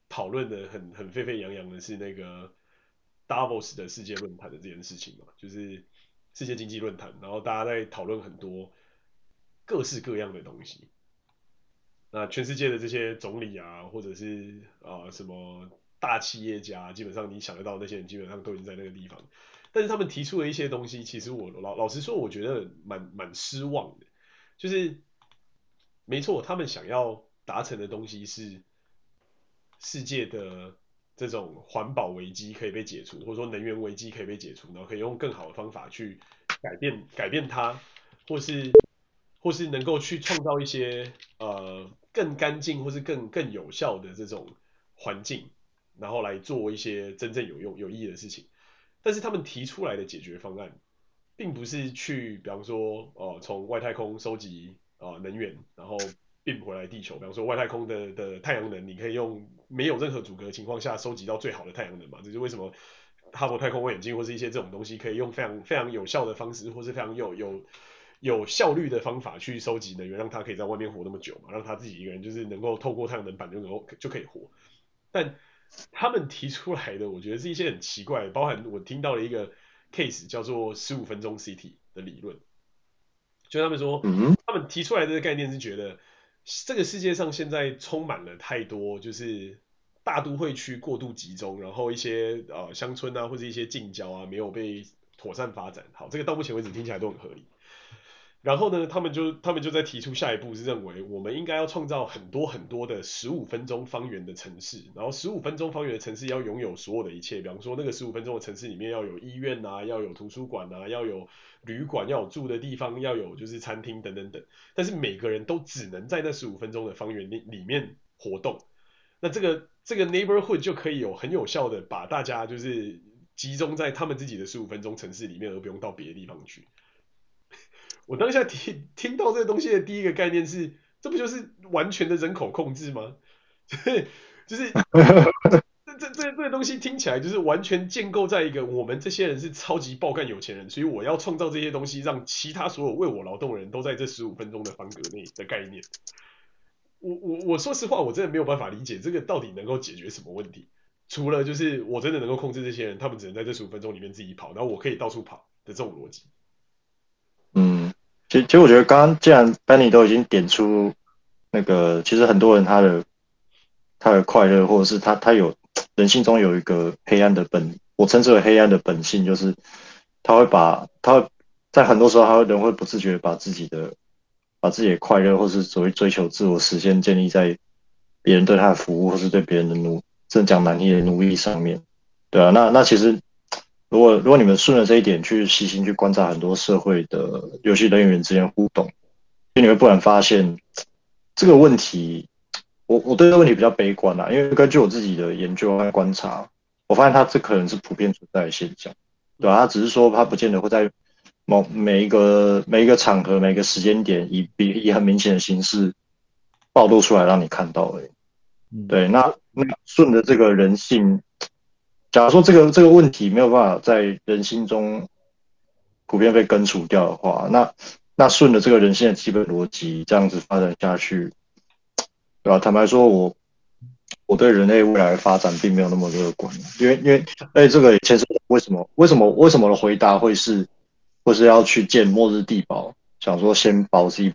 讨论的很很沸沸扬扬的是那个 Davos 的世界论坛的这件事情嘛，就是世界经济论坛，然后大家在讨论很多各式各样的东西。那全世界的这些总理啊，或者是啊、什么大企业家，基本上你想得到那些人，基本上都已经在那个地方。但是他们提出的一些东西，其实我老老实说，我觉得蛮蛮失望的。就是没错，他们想要达成的东西是。世界的这种环保危机可以被解除，或者说能源危机可以被解除，然后可以用更好的方法去改变改变它，或是或是能够去创造一些呃更干净或是更更有效的这种环境，然后来做一些真正有用有意义的事情。但是他们提出来的解决方案，并不是去比方说呃从外太空收集呃能源，然后。并回来地球，比方说外太空的的太阳能，你可以用没有任何阻隔情况下收集到最好的太阳能嘛？这是为什么哈勃太空望远镜或是一些这种东西可以用非常非常有效的方式，或是非常有有有效率的方法去收集能源，让它可以在外面活那么久嘛？让他自己一个人就是能够透过太阳能板就能够就可以活。但他们提出来的，我觉得是一些很奇怪，包含我听到了一个 case 叫做十五分钟 City 的理论，就他们说，他们提出来的概念是觉得。这个世界上现在充满了太多，就是大都会区过度集中，然后一些呃乡村啊或者一些近郊啊没有被妥善发展。好，这个到目前为止听起来都很合理。然后呢，他们就他们就在提出下一步是认为，我们应该要创造很多很多的十五分钟方圆的城市，然后十五分钟方圆的城市要拥有所有的一切，比方说那个十五分钟的城市里面要有医院啊，要有图书馆啊，要有旅馆，要有住的地方，要有就是餐厅等等等。但是每个人都只能在那十五分钟的方圆里里面活动，那这个这个 neighborhood 就可以有很有效的把大家就是集中在他们自己的十五分钟城市里面，而不用到别的地方去。我当下听听到这个东西的第一个概念是，这不就是完全的人口控制吗？就是这这这这个东西听起来就是完全建构在一个我们这些人是超级爆干有钱人，所以我要创造这些东西，让其他所有为我劳动的人都在这十五分钟的方格内的概念。我我我说实话，我真的没有办法理解这个到底能够解决什么问题，除了就是我真的能够控制这些人，他们只能在这十五分钟里面自己跑，然后我可以到处跑的这种逻辑。其实其实我觉得刚刚既然 Benny 都已经点出那个，其实很多人他的他的快乐，或者是他他有人性中有一个黑暗的本，我称之为黑暗的本性，就是他会把他会在很多时候，他会人会不自觉把自己的把自己的快乐，或是所谓追求自我实现，建立在别人对他的服务，或是对别人的奴，正讲难听的奴役上面，对啊，那那其实。如果如果你们顺着这一点去细心去观察很多社会的游戏人与人之间互动，就你会不难发现这个问题。我我对这个问题比较悲观啦，因为根据我自己的研究和观察，我发现它这可能是普遍存在的现象，对吧？它只是说它不见得会在某每一个每一个场合、每个时间点以比以很明显的形式暴露出来让你看到而已。对，那那顺着这个人性。假如说这个这个问题没有办法在人心中普遍被根除掉的话，那那顺着这个人性的基本逻辑这样子发展下去，对吧、啊？坦白说，我我对人类未来的发展并没有那么乐观，因为因为哎，这个也牵涉为什么为什么为什么的回答会是，或是要去建末日地堡，想说先保自己，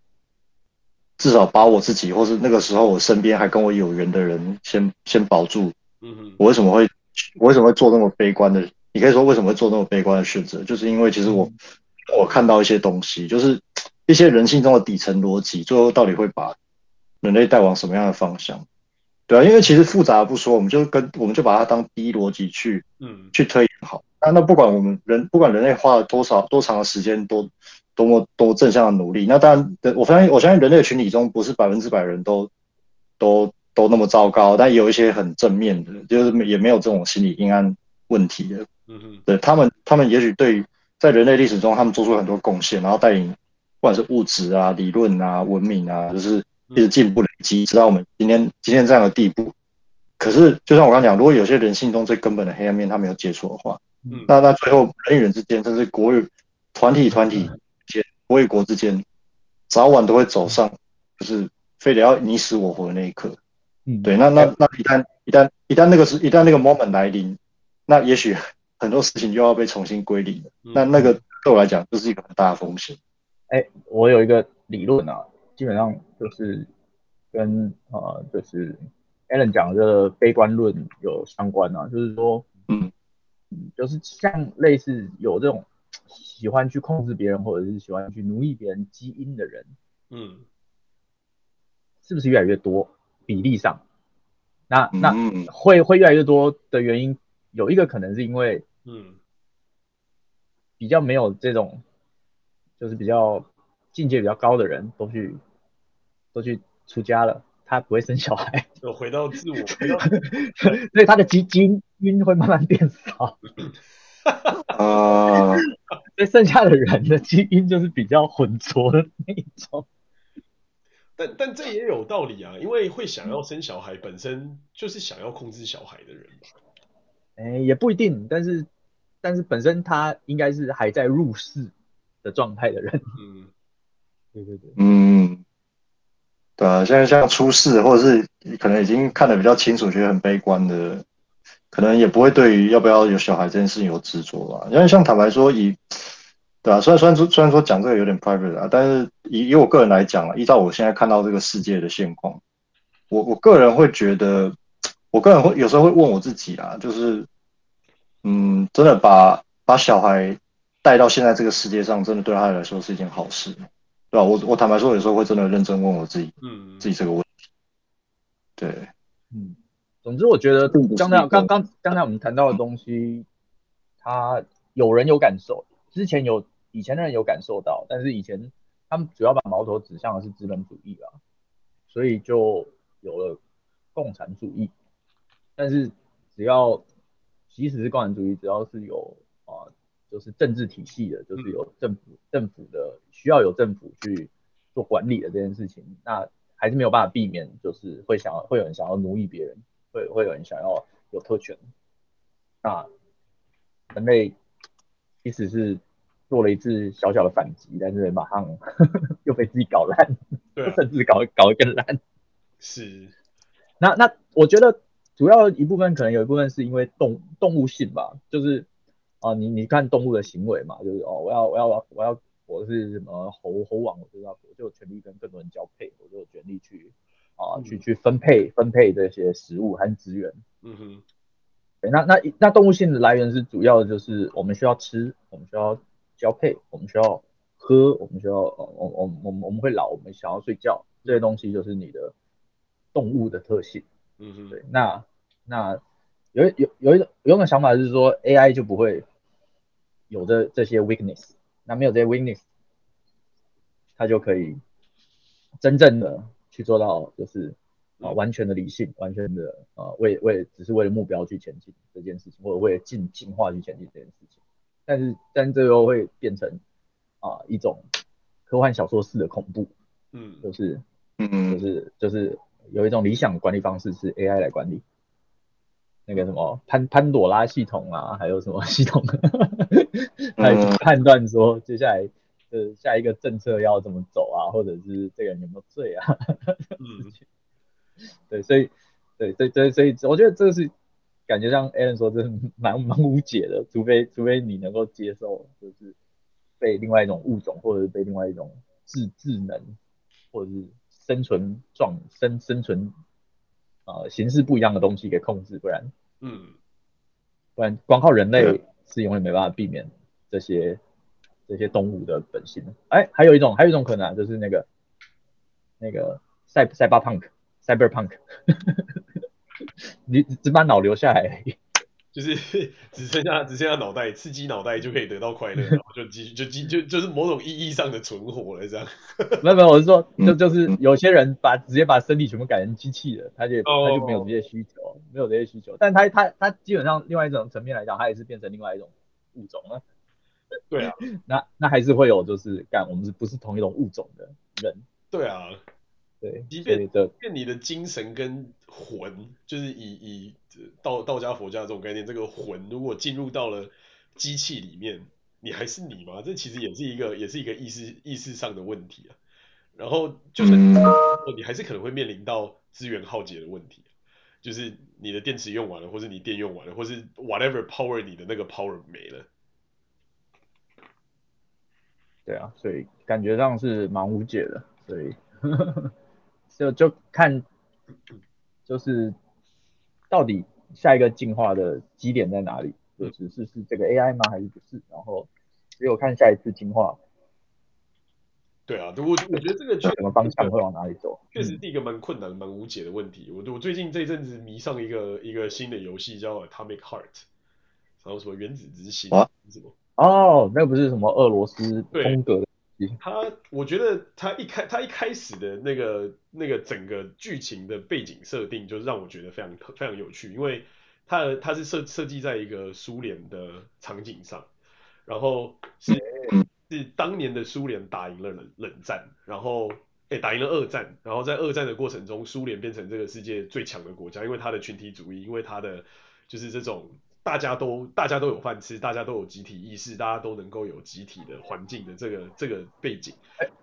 至少把我自己，或是那个时候我身边还跟我有缘的人先先保住。嗯哼，我为什么会我为什么会做那么悲观的？你可以说为什么会做那么悲观的选择？就是因为其实我我看到一些东西，就是一些人性中的底层逻辑，最后到底会把人类带往什么样的方向？对啊，因为其实复杂的不说，我们就跟我们就把它当第一逻辑去，嗯，去推演好。那那不管我们人不管人类花了多少多长的时间，多多么多正向的努力，那当然，我相信我相信人类的群体中不是百分之百人都都都那么糟糕，但有一些很正面的，就是也没有这种心理阴暗问题的。嗯哼，对他们，他们也许对在人类历史中，他们做出很多贡献，然后带领不管是物质啊、理论啊、文明啊，就是。一直进步累积，直到我们今天今天这样的地步。可是，就像我刚刚讲，如果有些人性中最根本的黑暗面他没有接触的话，嗯，那那最后人与人之间，甚至国与团体团体间、国与国之间，早晚都会走上就是非得要你死我活的那一刻。嗯，对。那那那一旦一旦一旦那个是一旦那个 moment 来临，那也许很多事情就要被重新归零了。那那个对我来讲就是一个很大的风险。哎，我有一个理论啊。基本上就是跟呃，就是 Alan 讲的这个悲观论有相关啊，就是说，嗯，就是像类似有这种喜欢去控制别人或者是喜欢去奴役别人基因的人，嗯，是不是越来越多？比例上，那那会会越来越多的原因，有一个可能是因为，嗯，比较没有这种，就是比较境界比较高的人都去。都去出家了，他不会生小孩，就回到自我，回到所以他的基基因会慢慢变少。啊，所以剩下的人的基因就是比较浑浊的那一种。但但这也有道理啊，因为会想要生小孩，本身就是想要控制小孩的人嘛。哎、欸，也不一定，但是但是本身他应该是还在入世的状态的人。嗯，对对对，嗯。对啊，现在像出世，或者是可能已经看得比较清楚，觉得很悲观的，可能也不会对于要不要有小孩这件事情有执着吧。因为像坦白说，以对啊，虽然虽然说虽然说讲这个有点 private 啊，但是以以我个人来讲啊，依照我现在看到这个世界的现况，我我个人会觉得，我个人会有时候会问我自己啊，就是嗯，真的把把小孩带到现在这个世界上，真的对他来说是一件好事。对吧？我我坦白说，有时候会真的认真问我自己，嗯，自己这个问题。对，嗯，总之我觉得刚才刚刚刚才我们谈到的东西，他有人有感受，之前有以前的人有感受到，但是以前他们主要把矛头指向的是资本主义啊，所以就有了共产主义。但是只要即使是共产主义，只要是有啊。就是政治体系的，就是有政府，政府的需要有政府去做管理的这件事情，那还是没有办法避免，就是会想要会有人想要奴役别人，会会有人想要有特权。那人类即使是做了一次小小的反击，但是马上 又被自己搞烂，对，甚至搞搞得更烂。是，那那我觉得主要一部分可能有一部分是因为动动物性吧，就是。啊，你你看动物的行为嘛，就是哦，我要我要我要我是什么猴猴王，我就要我就有权利跟更多人交配，我就有权利去啊、嗯、去去分配分配这些食物和资源。嗯哼，对，那那那动物性的来源是主要的就是我们需要吃，我们需要交配，我们需要喝，我们需要我我我我们我们会老，我们想要睡觉，这些东西就是你的动物的特性。嗯嗯，对，那那。有有有一种有一种想法是说，AI 就不会有这这些 weakness，那没有这些 weakness，它就可以真正的去做到，就是啊完全的理性，完全的啊为为只是为了目标去前进这件事情，或者为了进进化去前进这件事情。但是但这又会变成啊一种科幻小说式的恐怖，嗯，就是嗯就是就是有一种理想管理方式是 AI 来管理。那个什么潘潘朵拉系统啊，还有什么系统？来判断说接下来呃下一个政策要怎么走啊，或者是这个人有没有罪啊？嗯，对，所以对，所以所以所以我觉得这个是感觉像 Alan 说，这是蛮 蛮无解的，除非除非你能够接受，就是被另外一种物种，或者是被另外一种智智能，或者是生存状生生存呃形式不一样的东西给控制，不然嗯，不然光靠人类是永远没办法避免这些这些动物的本性。哎，还有一种还有一种可能啊，就是那个那个赛赛巴 punk。Cyberpunk，你只把脑留下来，就是 只剩下只剩下脑袋，刺激脑袋就可以得到快乐，然后就继续就继就就是某种意义上的存活了这样。没有没有，我是说，就就是有些人把直接把身体全部改成机器了，他就他就没有这些需求，没有这些需求。但他他他基本上另外一种层面来讲，他也是变成另外一种物种了。对啊，那那还是会有就是干我们是不是同一种物种的人？对啊。对，即便即便你的精神跟魂，就是以以道道家佛家这种概念，这个魂如果进入到了机器里面，你还是你吗？这其实也是一个也是一个意识意识上的问题啊。然后就是你还是可能会面临到资源耗竭的问题，就是你的电池用完了，或是你电用完了，或是 whatever power 你的那个 power 没了。对啊，所以感觉上是蛮无解的，所以。就就看，就是到底下一个进化的基点在哪里？就只是是这个 AI 吗？还是不是？然后只有看下一次进化。对啊，我我觉得这个确什么方向会往哪里走？确实是一个蛮困难、蛮无解的问题。我我最近这一阵子迷上一个一个新的游戏叫 Atomic Heart，然后什么原子之心啊？什么？哦，那不是什么俄罗斯风格的？他，我觉得他一开他一开始的那个那个整个剧情的背景设定，就让我觉得非常非常有趣，因为他的他是设设计在一个苏联的场景上，然后是是当年的苏联打赢了冷冷战，然后诶打赢了二战，然后在二战的过程中，苏联变成这个世界最强的国家，因为他的群体主义，因为他的就是这种。大家都大家都有饭吃，大家都有集体意识，大家都能够有集体的环境的这个这个背景，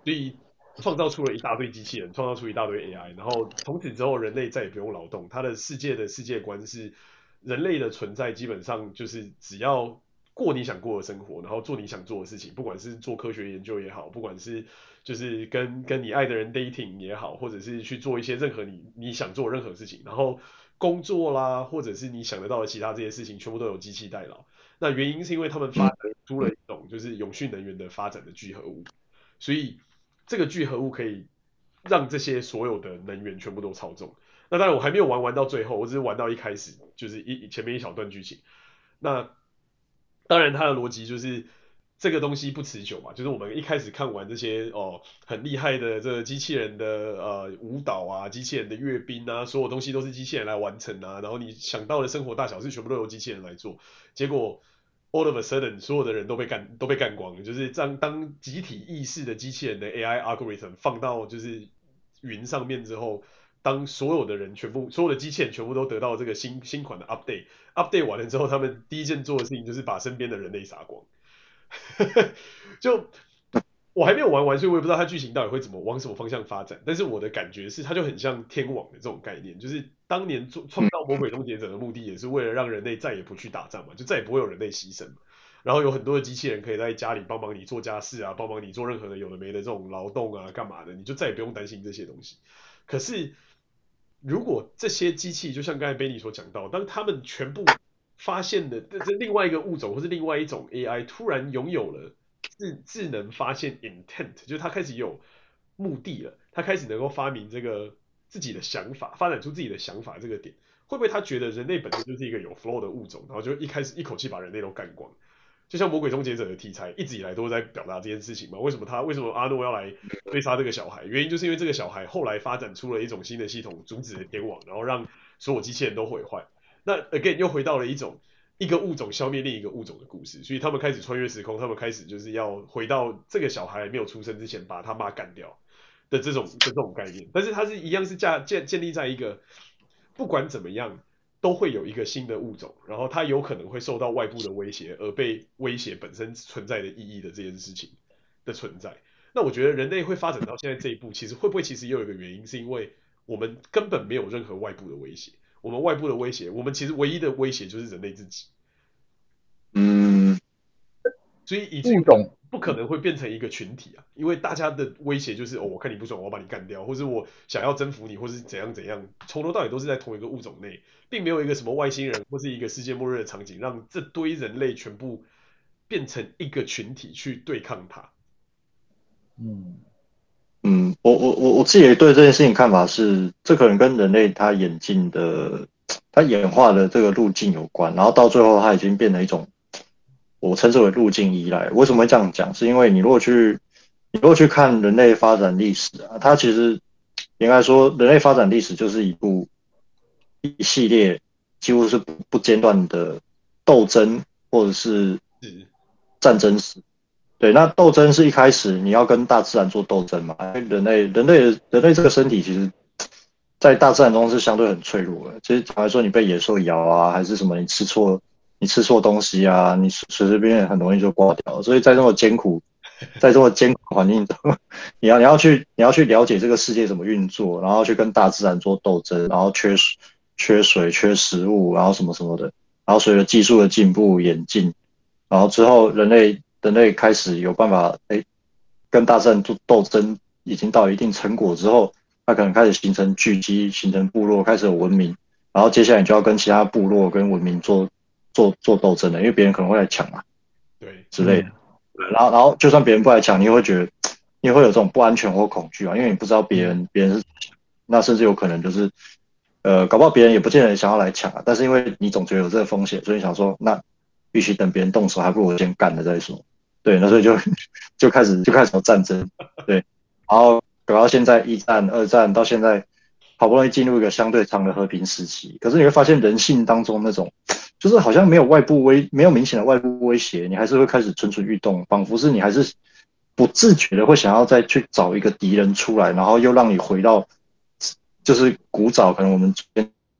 所以创造出了一大堆机器人，创造出一大堆 AI，然后从此之后人类再也不用劳动，他的世界的世界观是人类的存在基本上就是只要过你想过的生活，然后做你想做的事情，不管是做科学研究也好，不管是就是跟跟你爱的人 dating 也好，或者是去做一些任何你你想做任何事情，然后。工作啦，或者是你想得到的其他这些事情，全部都有机器代劳。那原因是因为他们发展出了一种就是永续能源的发展的聚合物，所以这个聚合物可以让这些所有的能源全部都操纵。那当然我还没有玩玩到最后，我只是玩到一开始，就是一前面一小段剧情。那当然它的逻辑就是。这个东西不持久嘛，就是我们一开始看完这些哦很厉害的这个机器人的呃舞蹈啊，机器人的阅兵啊，所有东西都是机器人来完成啊，然后你想到的生活大小事全部都由机器人来做，结果 all of a sudden 所有的人都被干都被干光了，就是当当集体意识的机器人的 AI algorithm 放到就是云上面之后，当所有的人全部所有的机器人全部都得到这个新新款的 update update 完了之后，他们第一件做的事情就是把身边的人类杀光。就我还没有玩完，所以我也不知道它剧情到底会怎么往什么方向发展。但是我的感觉是，它就很像天网的这种概念，就是当年做创造魔鬼终结者的目的，也是为了让人类再也不去打仗嘛，就再也不会有人类牺牲嘛。然后有很多的机器人可以在家里帮忙你做家事啊，帮忙你做任何的有的没的这种劳动啊，干嘛的，你就再也不用担心这些东西。可是如果这些机器，就像刚才 Benny 所讲到，当他们全部发现的这这另外一个物种，或是另外一种 AI 突然拥有了智智能发现 intent，就是他开始有目的了，他开始能够发明这个自己的想法，发展出自己的想法这个点，会不会他觉得人类本身就是一个有 flow 的物种，然后就一开始一口气把人类都干光？就像魔鬼终结者的题材一直以来都在表达这件事情嘛？为什么他为什么阿诺要来追杀这个小孩？原因就是因为这个小孩后来发展出了一种新的系统，阻止了天网，然后让所有机器人都毁坏。那 again 又回到了一种一个物种消灭另一个物种的故事，所以他们开始穿越时空，他们开始就是要回到这个小孩还没有出生之前把他妈干掉的这种的这种概念。但是它是一样是架建建立在一个不管怎么样都会有一个新的物种，然后它有可能会受到外部的威胁而被威胁本身存在的意义的这件事情的存在。那我觉得人类会发展到现在这一步，其实会不会其实也有一个原因，是因为我们根本没有任何外部的威胁。我们外部的威胁，我们其实唯一的威胁就是人类自己。嗯，所以以物种不可能会变成一个群体啊，因为大家的威胁就是哦，我看你不爽，我要把你干掉，或者我想要征服你，或是怎样怎样，从头到尾都是在同一个物种内，并没有一个什么外星人或是一个世界末日的场景，让这堆人类全部变成一个群体去对抗它。嗯。嗯，我我我我自己对这件事情看法是，这可能跟人类他演进的、他演化的这个路径有关，然后到最后他已经变成一种，我称之为路径依赖。为什么会这样讲？是因为你如果去，你如果去看人类发展历史啊，它其实应该说，人类发展历史就是一部一系列几乎是不不间断的斗争或者是战争史。对，那斗争是一开始你要跟大自然做斗争嘛？人类，人类，人类这个身体其实，在大自然中是相对很脆弱的。其实坦白说，你被野兽咬啊，还是什么，你吃错，你吃错东西啊，你随随便便很容易就挂掉。所以在这么艰苦，在这么艰苦环境中，你要你要去你要去了解这个世界怎么运作，然后去跟大自然做斗争，然后缺、缺水、缺食物，然后什么什么的，然后随着技术的进步演进，然后之后人类。人类开始有办法，哎，跟大自然做斗争，已经到一定成果之后，它可能开始形成聚集，形成部落，开始有文明，然后接下来你就要跟其他部落跟文明做做做斗争了，因为别人可能会来抢嘛，对，之类的。然后，然后就算别人不来抢，你会觉得你会有这种不安全或恐惧啊，因为你不知道别人别人是，那甚至有可能就是，呃，搞不好别人也不见得想要来抢啊，但是因为你总觉得有这个风险，所以想说，那必须等别人动手，还不如我先干了再说。对，那所以就就开始就开始有战争，对，然后搞到现在一战、二战到现在，好不容易进入一个相对长的和平时期，可是你会发现人性当中那种，就是好像没有外部威，没有明显的外部威胁，你还是会开始蠢蠢欲动，仿佛是你还是不自觉的会想要再去找一个敌人出来，然后又让你回到就是古早可能我们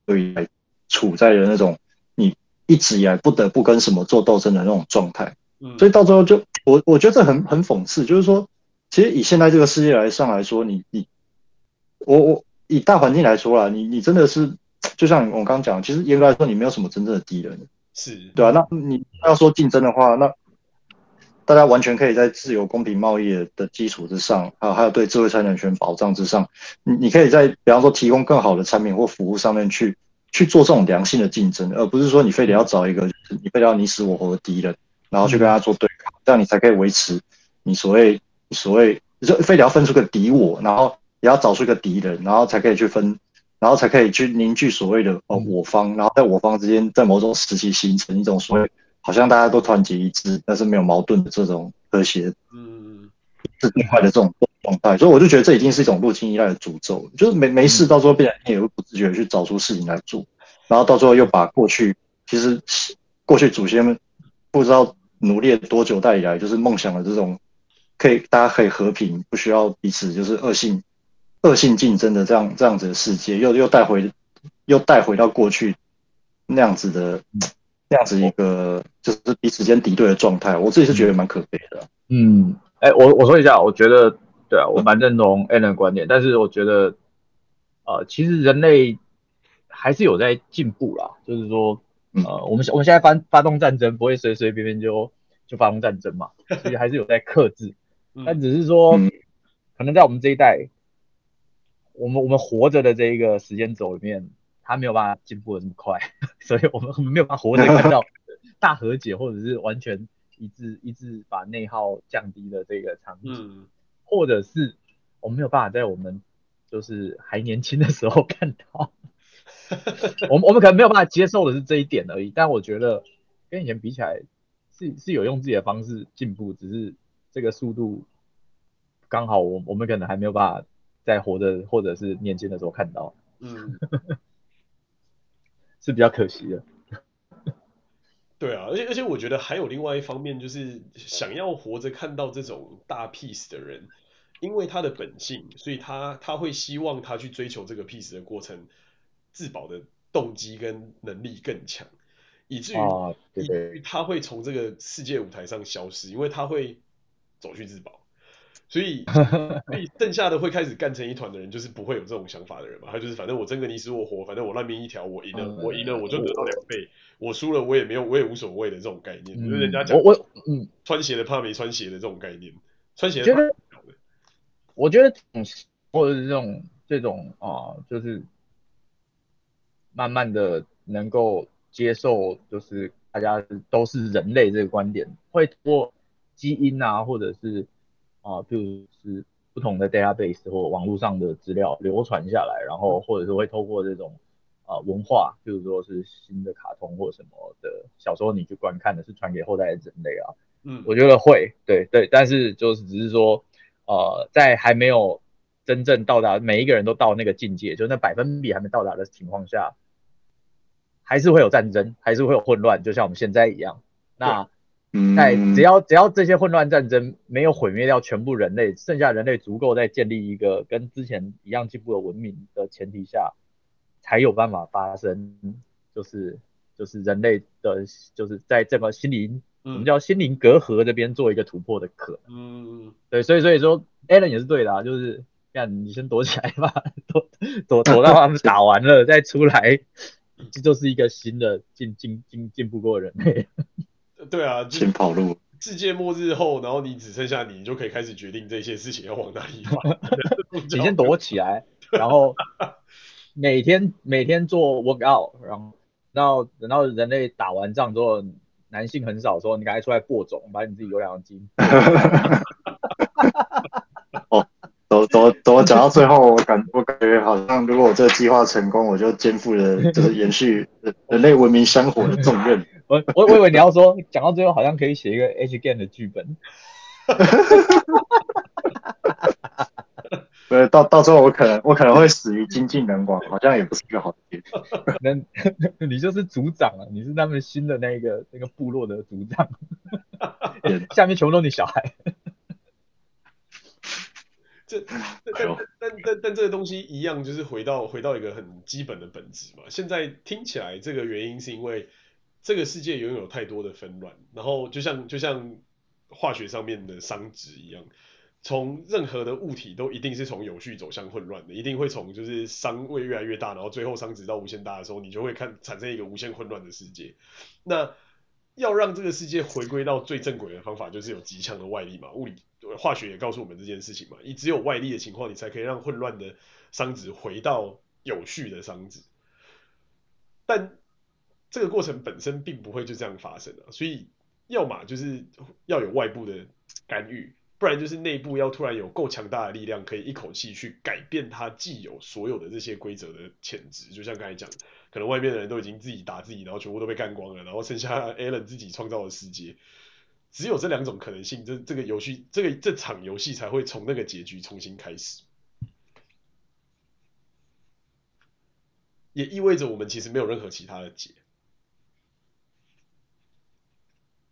对于处在的那种你一直以来不得不跟什么做斗争的那种状态。所以到最后就我我觉得这很很讽刺，就是说，其实以现在这个世界来上来说，你你我我以大环境来说啦，你你真的是就像我刚刚讲，其实严格来说，你没有什么真正的敌人，是对啊，那你要说竞争的话，那大家完全可以在自由公平贸易的基础之上，还有还有对智慧财产权保障之上，你你可以在比方说提供更好的产品或服务上面去去做这种良性的竞争，而不是说你非得要找一个你非得要你死我活的敌人。然后去跟他做对抗，这样你才可以维持你所谓所谓，就非得要分出个敌我，然后也要找出一个敌人，然后才可以去分，然后才可以去凝聚所谓的呃我方，然后在我方之间，在某种时期形成一种所谓好像大家都团结一致，但是没有矛盾的这种和谐，嗯，是另外的这种状态。所以我就觉得这已经是一种路径依赖的诅咒，就是没没事，到时候必然你也会不自觉的去找出事情来做，然后到最后又把过去其实过去祖先们。不知道努力了多久代以来，就是梦想的这种，可以大家可以和平，不需要彼此就是恶性恶性竞争的这样这样子的世界，又又带回又带回到过去那样子的 那样子一个就是彼此间敌对的状态。我自己是觉得蛮可悲的。嗯，哎、欸，我我说一下，我觉得对啊，我蛮认同 Allen 的观点，但是我觉得呃，其实人类还是有在进步啦，就是说。呃，我们我们现在发发动战争，不会随随便便就就发动战争嘛，所以还是有在克制。但只是说，可能在我们这一代，我们我们活着的这一个时间轴里面，他没有办法进步的这么快，所以我们我们没有办法活着看到 大和解，或者是完全一致一致把内耗降低的这个场景，或者是我们没有办法在我们就是还年轻的时候看到。我们我们可能没有办法接受的是这一点而已，但我觉得跟以前比起来是是有用自己的方式进步，只是这个速度刚好我我们可能还没有办法在活着或者是年轻的时候看到，嗯，是比较可惜的。对啊，而且而且我觉得还有另外一方面，就是想要活着看到这种大 peace 的人，因为他的本性，所以他他会希望他去追求这个 peace 的过程。自保的动机跟能力更强，以至于以至于他会从这个世界舞台上消失，因为他会走去自保。所以 所以剩下的会开始干成一团的人，就是不会有这种想法的人嘛。他就是反正我争个你死我活，反正我烂命一条，我赢了、嗯、我赢了我就得到两倍，我输了我也没有我也无所谓的这种概念，嗯、就是人家讲我我嗯穿鞋的怕没穿鞋的这种概念，穿鞋的怕。我觉得这种或者是这种这种啊、呃，就是慢慢的能够接受，就是大家都是人类这个观点，会通过基因啊，或者是。啊，就是不同的 database 或网络上的资料流传下来，然后或者是会透过这种啊文化，譬如说是新的卡通或什么的，小时候你去观看的是传给后代的人类啊，嗯，我觉得会，对对，但是就是只是说，呃，在还没有真正到达每一个人都到那个境界，就那百分比还没到达的情况下，还是会有战争，还是会有混乱，就像我们现在一样，那。在只要只要这些混乱战争没有毁灭掉全部人类，剩下人类足够在建立一个跟之前一样进步的文明的前提下，才有办法发生，就是就是人类的，就是在这个心灵，我们叫心灵隔阂这边做一个突破的可能。嗯，对，所以所以说，Alan 也是对的啊，就是这样，你先躲起来吧，躲躲躲到他们打完了再出来，这就是一个新的进进进进步过的人类。对啊，先跑路。世界末日后，然后你只剩下你，你就可以开始决定这些事情要往哪里跑。你先躲起来，然后每天每天做 workout，然后然后等到人类打完仗之后，男性很少的时候，你赶快出来播种，把你自己有两斤。哦，走走走，讲到最后，我感我感觉好像，如果我这个计划成功，我就肩负了就是延续人类文明香火的重任。我我我以为你要说，讲到最后好像可以写一个 H game 的剧本。对，到到最后我可能我可能会死于精尽人亡，好像也不是一个好结局。那你就是族长啊，你是他们新的那个那个部落的族长，下面全部都是你小孩。这但但但但但这个东西一样，就是回到回到一个很基本的本质嘛。现在听起来这个原因是因为。这个世界拥有太多的纷乱，然后就像就像化学上面的熵值一样，从任何的物体都一定是从有序走向混乱的，一定会从就是熵会越来越大，然后最后熵值到无限大的时候，你就会看产生一个无限混乱的世界。那要让这个世界回归到最正轨的方法，就是有极强的外力嘛。物理化学也告诉我们这件事情嘛，你只有外力的情况，你才可以让混乱的熵值回到有序的熵值。但这个过程本身并不会就这样发生啊，所以要么就是要有外部的干预，不然就是内部要突然有够强大的力量，可以一口气去改变它既有所有的这些规则的潜质。就像刚才讲，可能外面的人都已经自己打自己，然后全部都被干光了，然后剩下 Alan 自己创造的世界，只有这两种可能性，这这个游戏，这个这场游戏才会从那个结局重新开始。也意味着我们其实没有任何其他的解。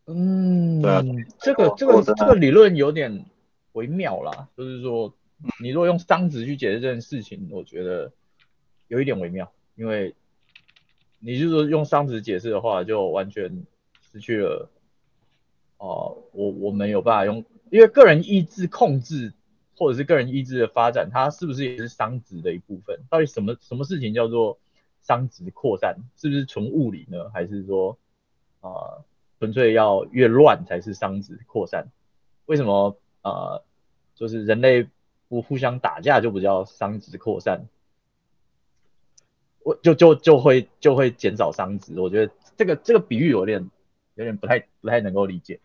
嗯，对啊，这个这个这个理论有点微妙啦，就是说，你如果用熵值去解释这件事情，我觉得有一点微妙，因为你就是说用熵值解释的话，就完全失去了，哦、呃，我我们有办法用，因为个人意志控制或者是个人意志的发展，它是不是也是熵值的一部分？到底什么什么事情叫做熵值扩散？是不是纯物理呢？还是说啊？呃纯粹要越乱才是熵值扩散，为什么呃，就是人类不互相打架就不叫熵值扩散，我就就就会就会减少熵值。我觉得这个这个比喻有点有点不太不太能够理解。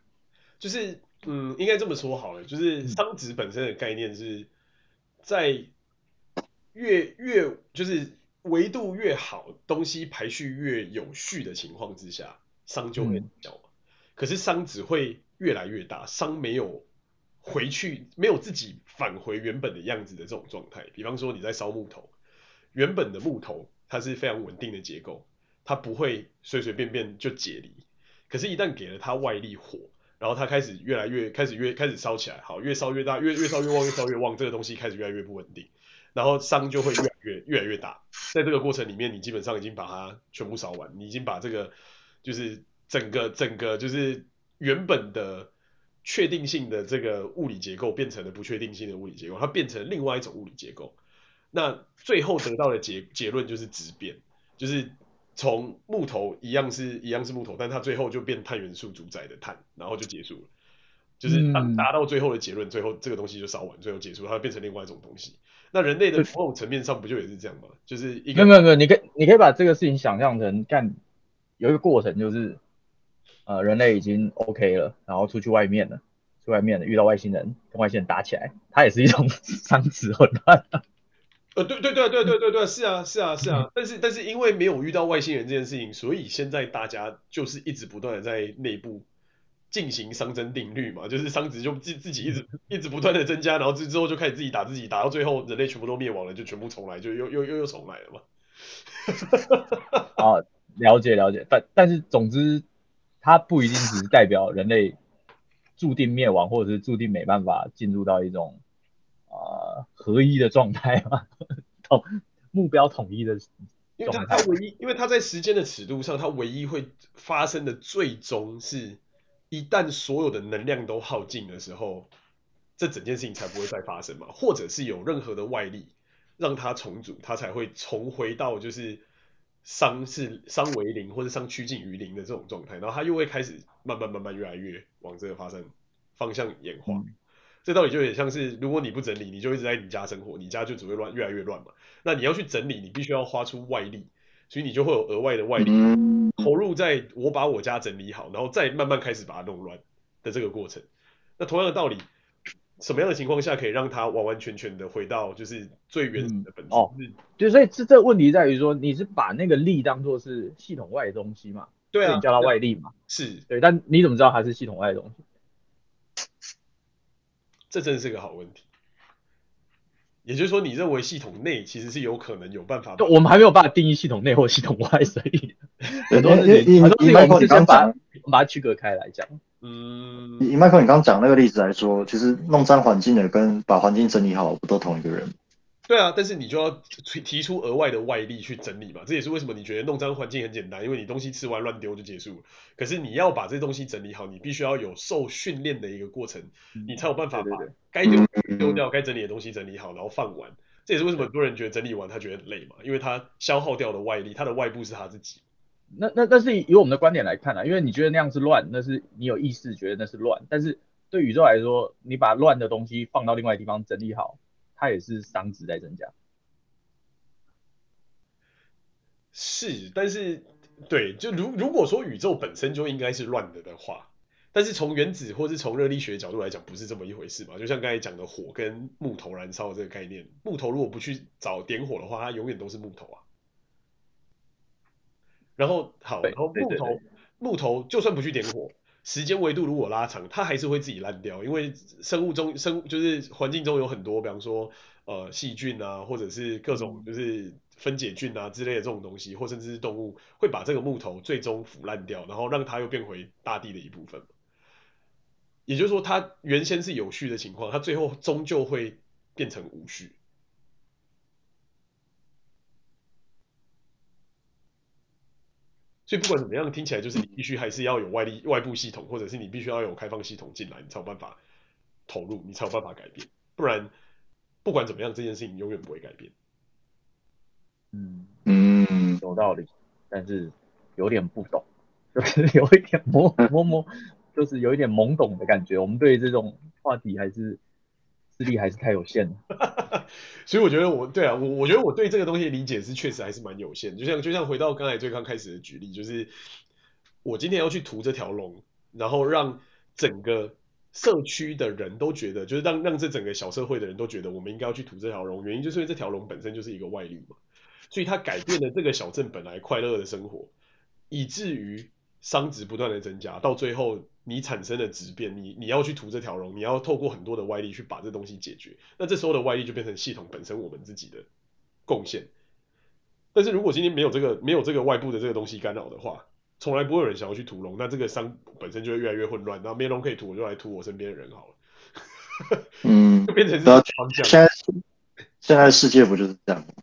就是嗯，应该这么说好了，就是熵值本身的概念是在越越就是维度越好，东西排序越有序的情况之下。熵就会小，可是伤只会越来越大，伤没有回去，没有自己返回原本的样子的这种状态。比方说你在烧木头，原本的木头它是非常稳定的结构，它不会随随便便就解离。可是，一旦给了它外力火，然后它开始越来越开始越开始烧起来，好，越烧越大，越越烧越旺，越烧越旺，这个东西开始越来越不稳定，然后伤就会越来越越来越大。在这个过程里面，你基本上已经把它全部烧完，你已经把这个。就是整个整个就是原本的确定性的这个物理结构变成了不确定性的物理结构，它变成另外一种物理结构。那最后得到的结结论就是质变，就是从木头一样是一样是木头，但它最后就变碳元素主宰的碳，然后就结束了。就是达达到最后的结论，最后这个东西就烧完，最后结束，它变成另外一种东西。那人类的某种层面上不就也是这样吗？就是一个没有没有，你可以你可以把这个事情想象成干有一个过程，就是呃人类已经 OK 了，然后出去外面了，出外面了遇到外星人，跟外星人打起来，它也是一种 熵值混乱。呃，对对对对对对对，是啊是啊是啊，但是但是因为没有遇到外星人这件事情，所以现在大家就是一直不断的在内部。进行熵增定律嘛，就是熵值就自自己一直一直不断的增加，然后之之后就开始自己打自己，打到最后人类全部都灭亡了，就全部重来，就又又又又重来了嘛。啊，了解了解，但但是总之，它不一定只是代表人类注定灭亡，或者是注定没办法进入到一种啊、呃、合一的状态嘛，统目标统一的。因为它它唯一，因为它在时间的尺度上，它唯一会发生的最终是。一旦所有的能量都耗尽的时候，这整件事情才不会再发生嘛，或者是有任何的外力让它重组，它才会重回到就是熵是熵为零或者熵趋近于零的这种状态，然后它又会开始慢慢慢慢越来越往这个发生方向演化。嗯、这道理就有点像是，如果你不整理，你就一直在你家生活，你家就只会乱越来越乱嘛。那你要去整理，你必须要花出外力。所以你就会有额外的外力投入在我把我家整理好，然后再慢慢开始把它弄乱的这个过程。那同样的道理，什么样的情况下可以让它完完全全的回到就是最原始的本质？哦，就所以这这个问题在于说，你是把那个力当做是系统外的东西嘛？对啊，你叫它外力嘛？是对，但你怎么知道它是系统外的东西？这真是个好问题。也就是说，你认为系统内其实是有可能有办法？我们还没有办法定义系统内或系统外，所以 很多事情，很多事情我们是先把把它区隔开来讲。嗯，以 Michael 你刚刚讲那个例子来说，其实弄脏环境的跟把环境整理好不都同一个人？对啊，但是你就要提提出额外的外力去整理嘛，这也是为什么你觉得弄脏环境很简单，因为你东西吃完乱丢就结束了。可是你要把这些东西整理好，你必须要有受训练的一个过程，你才有办法把该丢丢掉、该整理的东西整理好，然后放完。这也是为什么很多人觉得整理完他觉得很累嘛，因为他消耗掉的外力，他的外部是他自己。那那但是以我们的观点来看啊，因为你觉得那样是乱，那是你有意识觉得那是乱，但是对宇宙来说，你把乱的东西放到另外地方整理好，它也是熵值在增加。是，但是对，就如如果说宇宙本身就应该是乱的的话，但是从原子或是从热力学角度来讲，不是这么一回事嘛？就像刚才讲的火跟木头燃烧这个概念，木头如果不去找点火的话，它永远都是木头啊。然后好，然后木头木头就算不去点火，时间维度如果拉长，它还是会自己烂掉，因为生物中生就是环境中有很多，比方说呃细菌啊，或者是各种就是。分解菌啊之类的这种东西，或甚至是动物，会把这个木头最终腐烂掉，然后让它又变回大地的一部分。也就是说，它原先是有序的情况，它最后终究会变成无序。所以不管怎么样，听起来就是你必须还是要有外力、外部系统，或者是你必须要有开放系统进来，你才有办法投入，你才有办法改变。不然，不管怎么样，这件事情永远不会改变。嗯嗯，有道理，但是有点不懂，就是有一点模模模，就是有一点懵懂的感觉。我们对这种话题还是资历还是太有限了。所以我觉得我对啊，我我觉得我对这个东西的理解是确实还是蛮有限。就像就像回到刚才最刚开始的举例，就是我今天要去屠这条龙，然后让整个社区的人都觉得，就是让让这整个小社会的人都觉得我们应该要去屠这条龙，原因就是因为这条龙本身就是一个外力嘛。所以它改变了这个小镇本来快乐的生活，以至于熵值不断的增加，到最后你产生的质变，你你要去屠这条龙，你要透过很多的外力去把这东西解决，那这时候的外力就变成系统本身我们自己的贡献。但是如果今天没有这个没有这个外部的这个东西干扰的话，从来不会有人想要去屠龙，那这个熵本身就会越来越混乱，然后没龙可以屠，我就来屠我身边的人好了。嗯，就变成这样。现在现在世界不就是这样吗？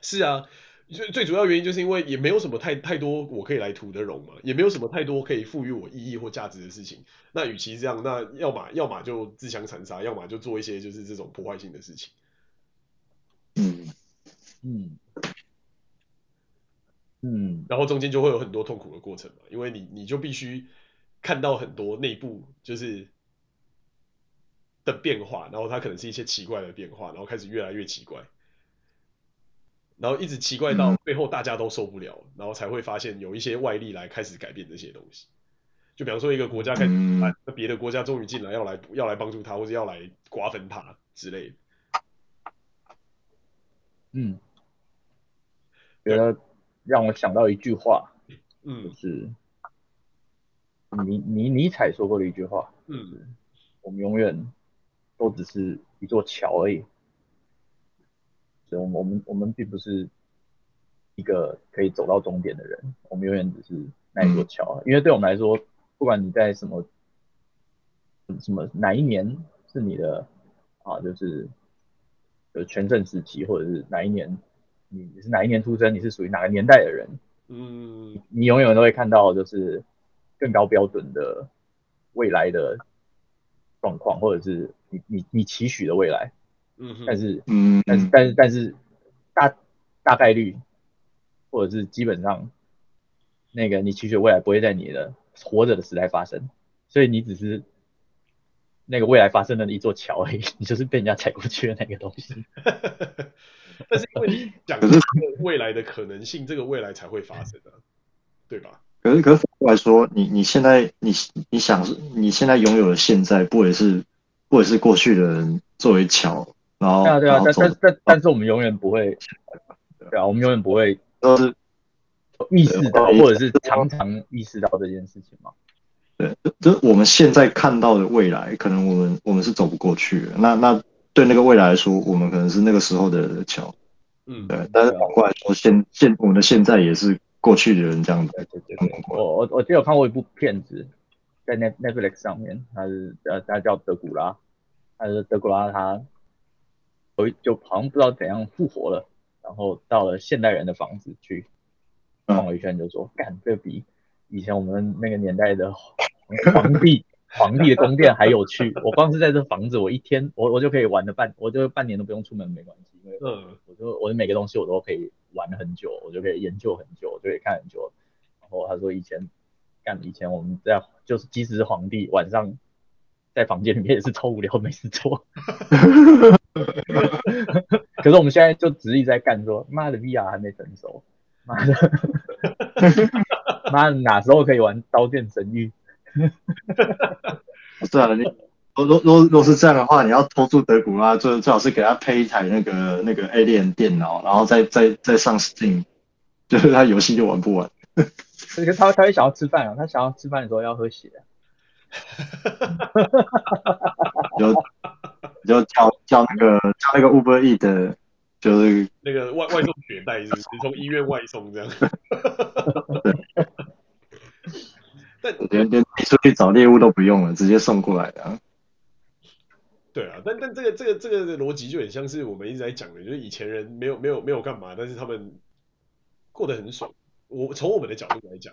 是啊，最最主要原因就是因为也没有什么太太多我可以来图的容嘛，也没有什么太多可以赋予我意义或价值的事情。那与其这样，那要么要么就自相残杀，要么就做一些就是这种破坏性的事情。嗯嗯嗯，然后中间就会有很多痛苦的过程嘛，因为你你就必须看到很多内部就是的变化，然后它可能是一些奇怪的变化，然后开始越来越奇怪。然后一直奇怪到背后大家都受不了，嗯、然后才会发现有一些外力来开始改变这些东西。就比方说一个国家开始，那、嗯、别的国家终于进来要来要来帮助他，或者要来瓜分他之类的。嗯，觉得让我想到一句话，嗯，就是尼尼尼采说过的一句话，嗯，我们永远都只是一座桥而已。所以，我们我们我们并不是一个可以走到终点的人，我们永远只是那一座桥。因为对我们来说，不管你在什么什么哪一年是你的啊，就是有全盛时期，或者是哪一年你你是哪一年出生，你是属于哪个年代的人，嗯，你永远都会看到就是更高标准的未来的状况，或者是你你你期许的未来。嗯，但是，嗯，但是，但是，但是，大大概率，或者是基本上，那个你期许未来不会在你的活着的时代发生，所以你只是那个未来发生的一座桥而已，你就是被人家踩过去的那个东西。但是因为你 讲的是未来的可能性，这个未来才会发生的，对吧？可是，可是反过来说，你你现在你你想你现在拥有的现在，不也是不也是过去的人作为桥？然后，对啊，对啊，但但但但是我们永远不会，对啊，我们永远不会都是意识到，或者是常常意识到这件事情嘛。对，就是我们现在看到的未来，可能我们我们是走不过去的。那那对那个未来来说，我们可能是那个时候的桥。嗯，对。但是反过来说，现现我们的现在也是过去的人这样子。对对对。我我我记得有看过一部片子，在 Net Netflix 上面，它是呃，它叫德古拉，它是德古拉他。就就好像不知道怎样复活了，然后到了现代人的房子去逛了一圈，就说：“干，这比以前我们那个年代的皇帝皇帝的宫殿还有趣。我光是在这房子，我一天我我就可以玩了半，我就半年都不用出门没关系，因为嗯，我就我的每个东西我都可以玩很久，我就可以研究很久，我就可以看很久。然后他说以前干以前我们在就是即使是皇帝晚上在房间里面也是超无聊没事做。” 可是我们现在就执意在干，说妈的 VR 还没成熟，妈的，妈的哪时候可以玩刀剑神域？算了，你若若若是这样的话，你要偷住德古拉，最最好是给他配一台那个那个 Alien 电脑，然后再再再上 Steam，就是他游戏就玩不完。可是他他会想要吃饭啊，他想要吃饭的时候要喝血啊。有。就叫叫那个叫那个 Uber Eats 的，就是那个外外送血袋，是从医院外送这样。但连连你出去找猎物都不用了，直接送过来的。对啊，但但这个这个这个的逻辑就很像是我们一直在讲的，就是以前人没有没有没有干嘛，但是他们过得很爽。我从我们的角度来讲。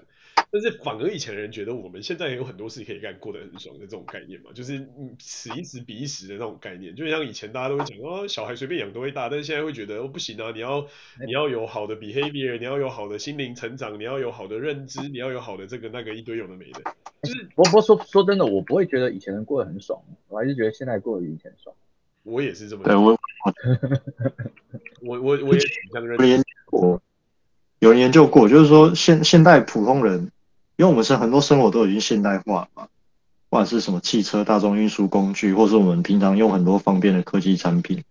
但是反而以前的人觉得我们现在也有很多事可以干，过得很爽的这种概念嘛，就是嗯，此一时彼一时的那种概念，就像以前大家都会讲哦，小孩随便养都会大，但是现在会觉得哦不行啊，你要你要有好的 behavior，你要有好的心灵成长，你要有好的认知，你要有好的这个那个一堆有的没的。就是我不过说说真的，我不会觉得以前人过得很爽，我还是觉得现在过得比以前爽。我也是这么对我 我我我也这样认有人研究过，就是说现现代普通人。因为我们是很多生活都已经现代化嘛，不管是什么汽车、大众运输工具，或是我们平常用很多方便的科技产品，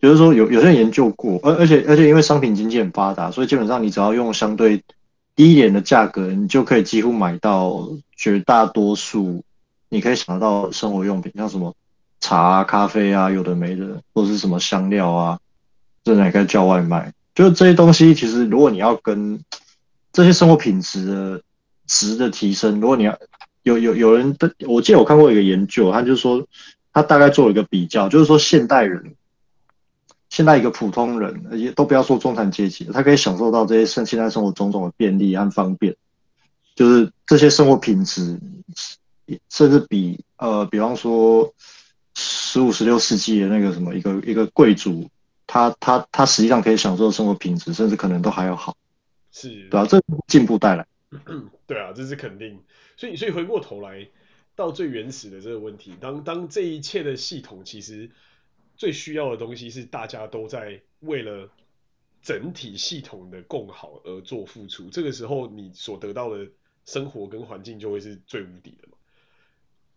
就是说有有些人研究过，而而且而且因为商品经济很发达，所以基本上你只要用相对低一点的价格，你就可以几乎买到绝大多数你可以想得到生活用品，像什么茶、咖啡啊，有的没的，或是什么香料啊，甚至还可以叫外卖。就是这些东西，其实如果你要跟这些生活品质的值的提升，如果你要有有有人的，我记得我看过一个研究，他就是说他大概做了一个比较，就是说现代人现在一个普通人，也都不要说中产阶级，他可以享受到这些现现在生活种种的便利和方便，就是这些生活品质，甚至比呃，比方说十五、十六世纪的那个什么一个一个贵族，他他他实际上可以享受的生活品质，甚至可能都还要好，是，对啊，这进步带来，对啊，这是肯定。所以所以回过头来到最原始的这个问题，当当这一切的系统其实。最需要的东西是大家都在为了整体系统的共好而做付出，这个时候你所得到的生活跟环境就会是最无敌的嘛。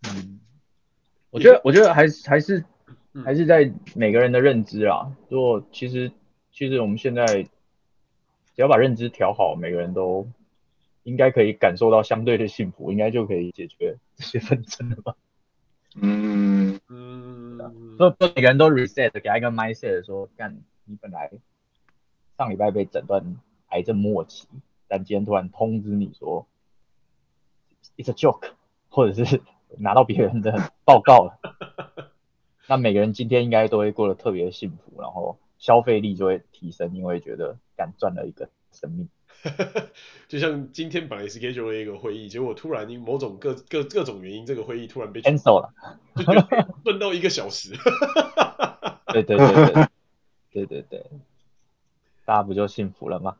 嗯，我觉得我觉得还是还是还是在每个人的认知啊。如果其实其实我们现在只要把认知调好，每个人都应该可以感受到相对的幸福，应该就可以解决这些纷争了吧。嗯嗯，不不，每个人都 reset，给他一个 mindset，说干，你本来上礼拜被诊断癌症末期，但今天突然通知你说 it's a joke，或者是拿到别人的报告了，那每个人今天应该都会过得特别幸福，然后消费力就会提升，因为觉得干赚了一个生命。就像今天本来 schedule 了一个会议，结果突然因某种各各各种原因，这个会议突然被 cancel 了，就顿到一个小时。对对对对对对对，大家不就幸福了吗？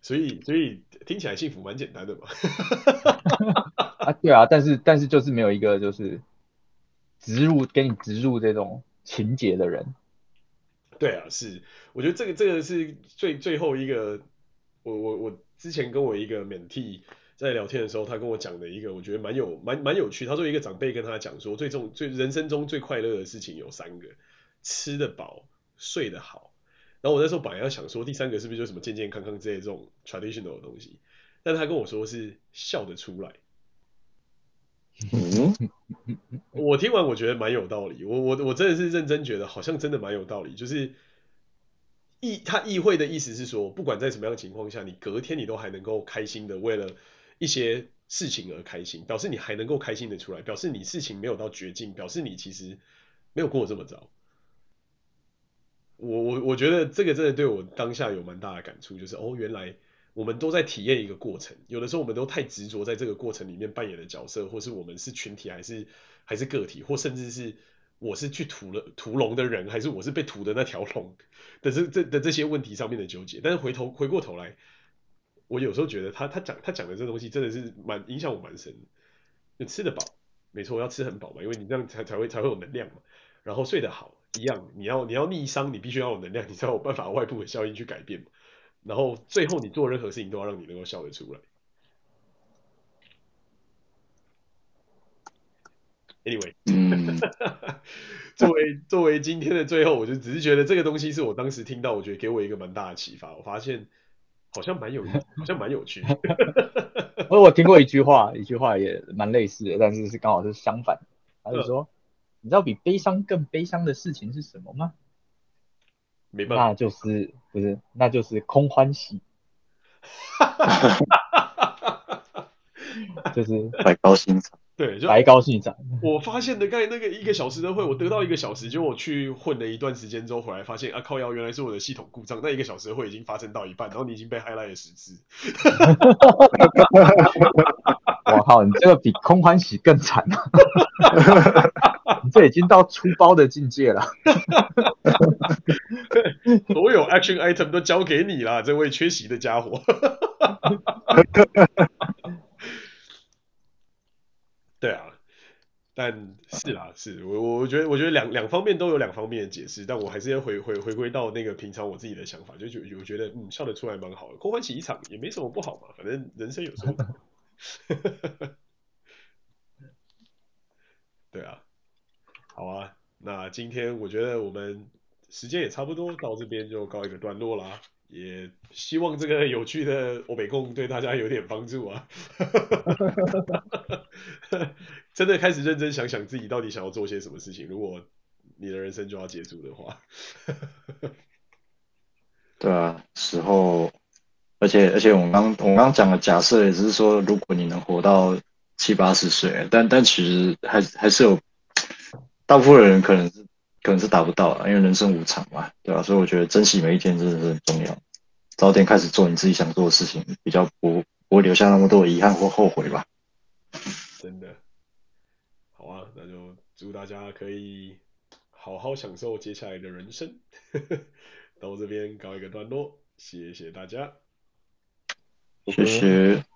所以所以听起来幸福蛮简单的嘛。啊，对啊，但是但是就是没有一个就是植入给你植入这种情节的人。对啊，是，我觉得这个这个是最最后一个，我我我之前跟我一个 mentee 在聊天的时候，他跟我讲的一个，我觉得蛮有蛮蛮有趣。他说一个长辈跟他讲说，最重最人生中最快乐的事情有三个：吃得饱、睡得好。然后我那时候本来要想说，第三个是不是就什么健健康康之类这种 traditional 的东西？但他跟我说是笑得出来。嗯，我听完我觉得蛮有道理，我我我真的是认真觉得好像真的蛮有道理，就是议他议会的意思是说，不管在什么样的情况下，你隔天你都还能够开心的为了一些事情而开心，表示你还能够开心的出来，表示你事情没有到绝境，表示你其实没有过这么糟。我我我觉得这个真的对我当下有蛮大的感触，就是哦，原来。我们都在体验一个过程，有的时候我们都太执着在这个过程里面扮演的角色，或是我们是群体还是还是个体，或甚至是我是去屠了屠龙的人，还是我是被屠的那条龙的这这的这些问题上面的纠结。但是回头回过头来，我有时候觉得他他讲他讲的这东西真的是蛮影响我蛮深的。就吃得饱，没错，要吃很饱嘛，因为你这样才才会才会有能量嘛。然后睡得好，一样，你要你要逆商，你必须要有能量，你才有办法外部的效应去改变嘛。然后最后你做任何事情都要让你能够笑得出来。Anyway，嗯，作为作为今天的最后，我就只是觉得这个东西是我当时听到，我觉得给我一个蛮大的启发。我发现好像蛮有，好像蛮有趣的。我我听过一句话，一句话也蛮类似的，但是是刚好是相反。他就说，你知道比悲伤更悲伤的事情是什么吗？没办法，那就是不是，那就是空欢喜，就是白高兴长，对，就白高兴长。我发现的刚才那个一个小时的会，我得到一个小时，就我去混了一段时间之后回来，发现啊靠腰，原来是我的系统故障。那一个小时的会已经发生到一半，然后你已经被 highlight 了十次。我靠，你这个比空欢喜更惨。你这已经到出包的境界了，所有 action item 都交给你了，这位缺席的家伙。对啊，但是啦，是我我觉得我觉得两两方面都有两方面的解释，但我还是要回回回归到那个平常我自己的想法，就觉我觉得嗯笑得出来蛮好的，空欢喜一场也没什么不好嘛，反正人生有时候。对啊。好啊，那今天我觉得我们时间也差不多，到这边就告一个段落啦。也希望这个有趣的欧美共对大家有点帮助啊。真的开始认真想想自己到底想要做些什么事情，如果你的人生就要结束的话。对啊，时候，而且而且我们刚我刚讲的假设也是说，如果你能活到七八十岁，但但其实还还是有。大部分人可能是可能是达不到了，因为人生无常嘛，对吧、啊？所以我觉得珍惜每一天真的是很重要，早点开始做你自己想做的事情，比较不不会留下那么多的遗憾或后悔吧。真的，好啊，那就祝大家可以好好享受接下来的人生。到这边告一个段落，谢谢大家，谢谢。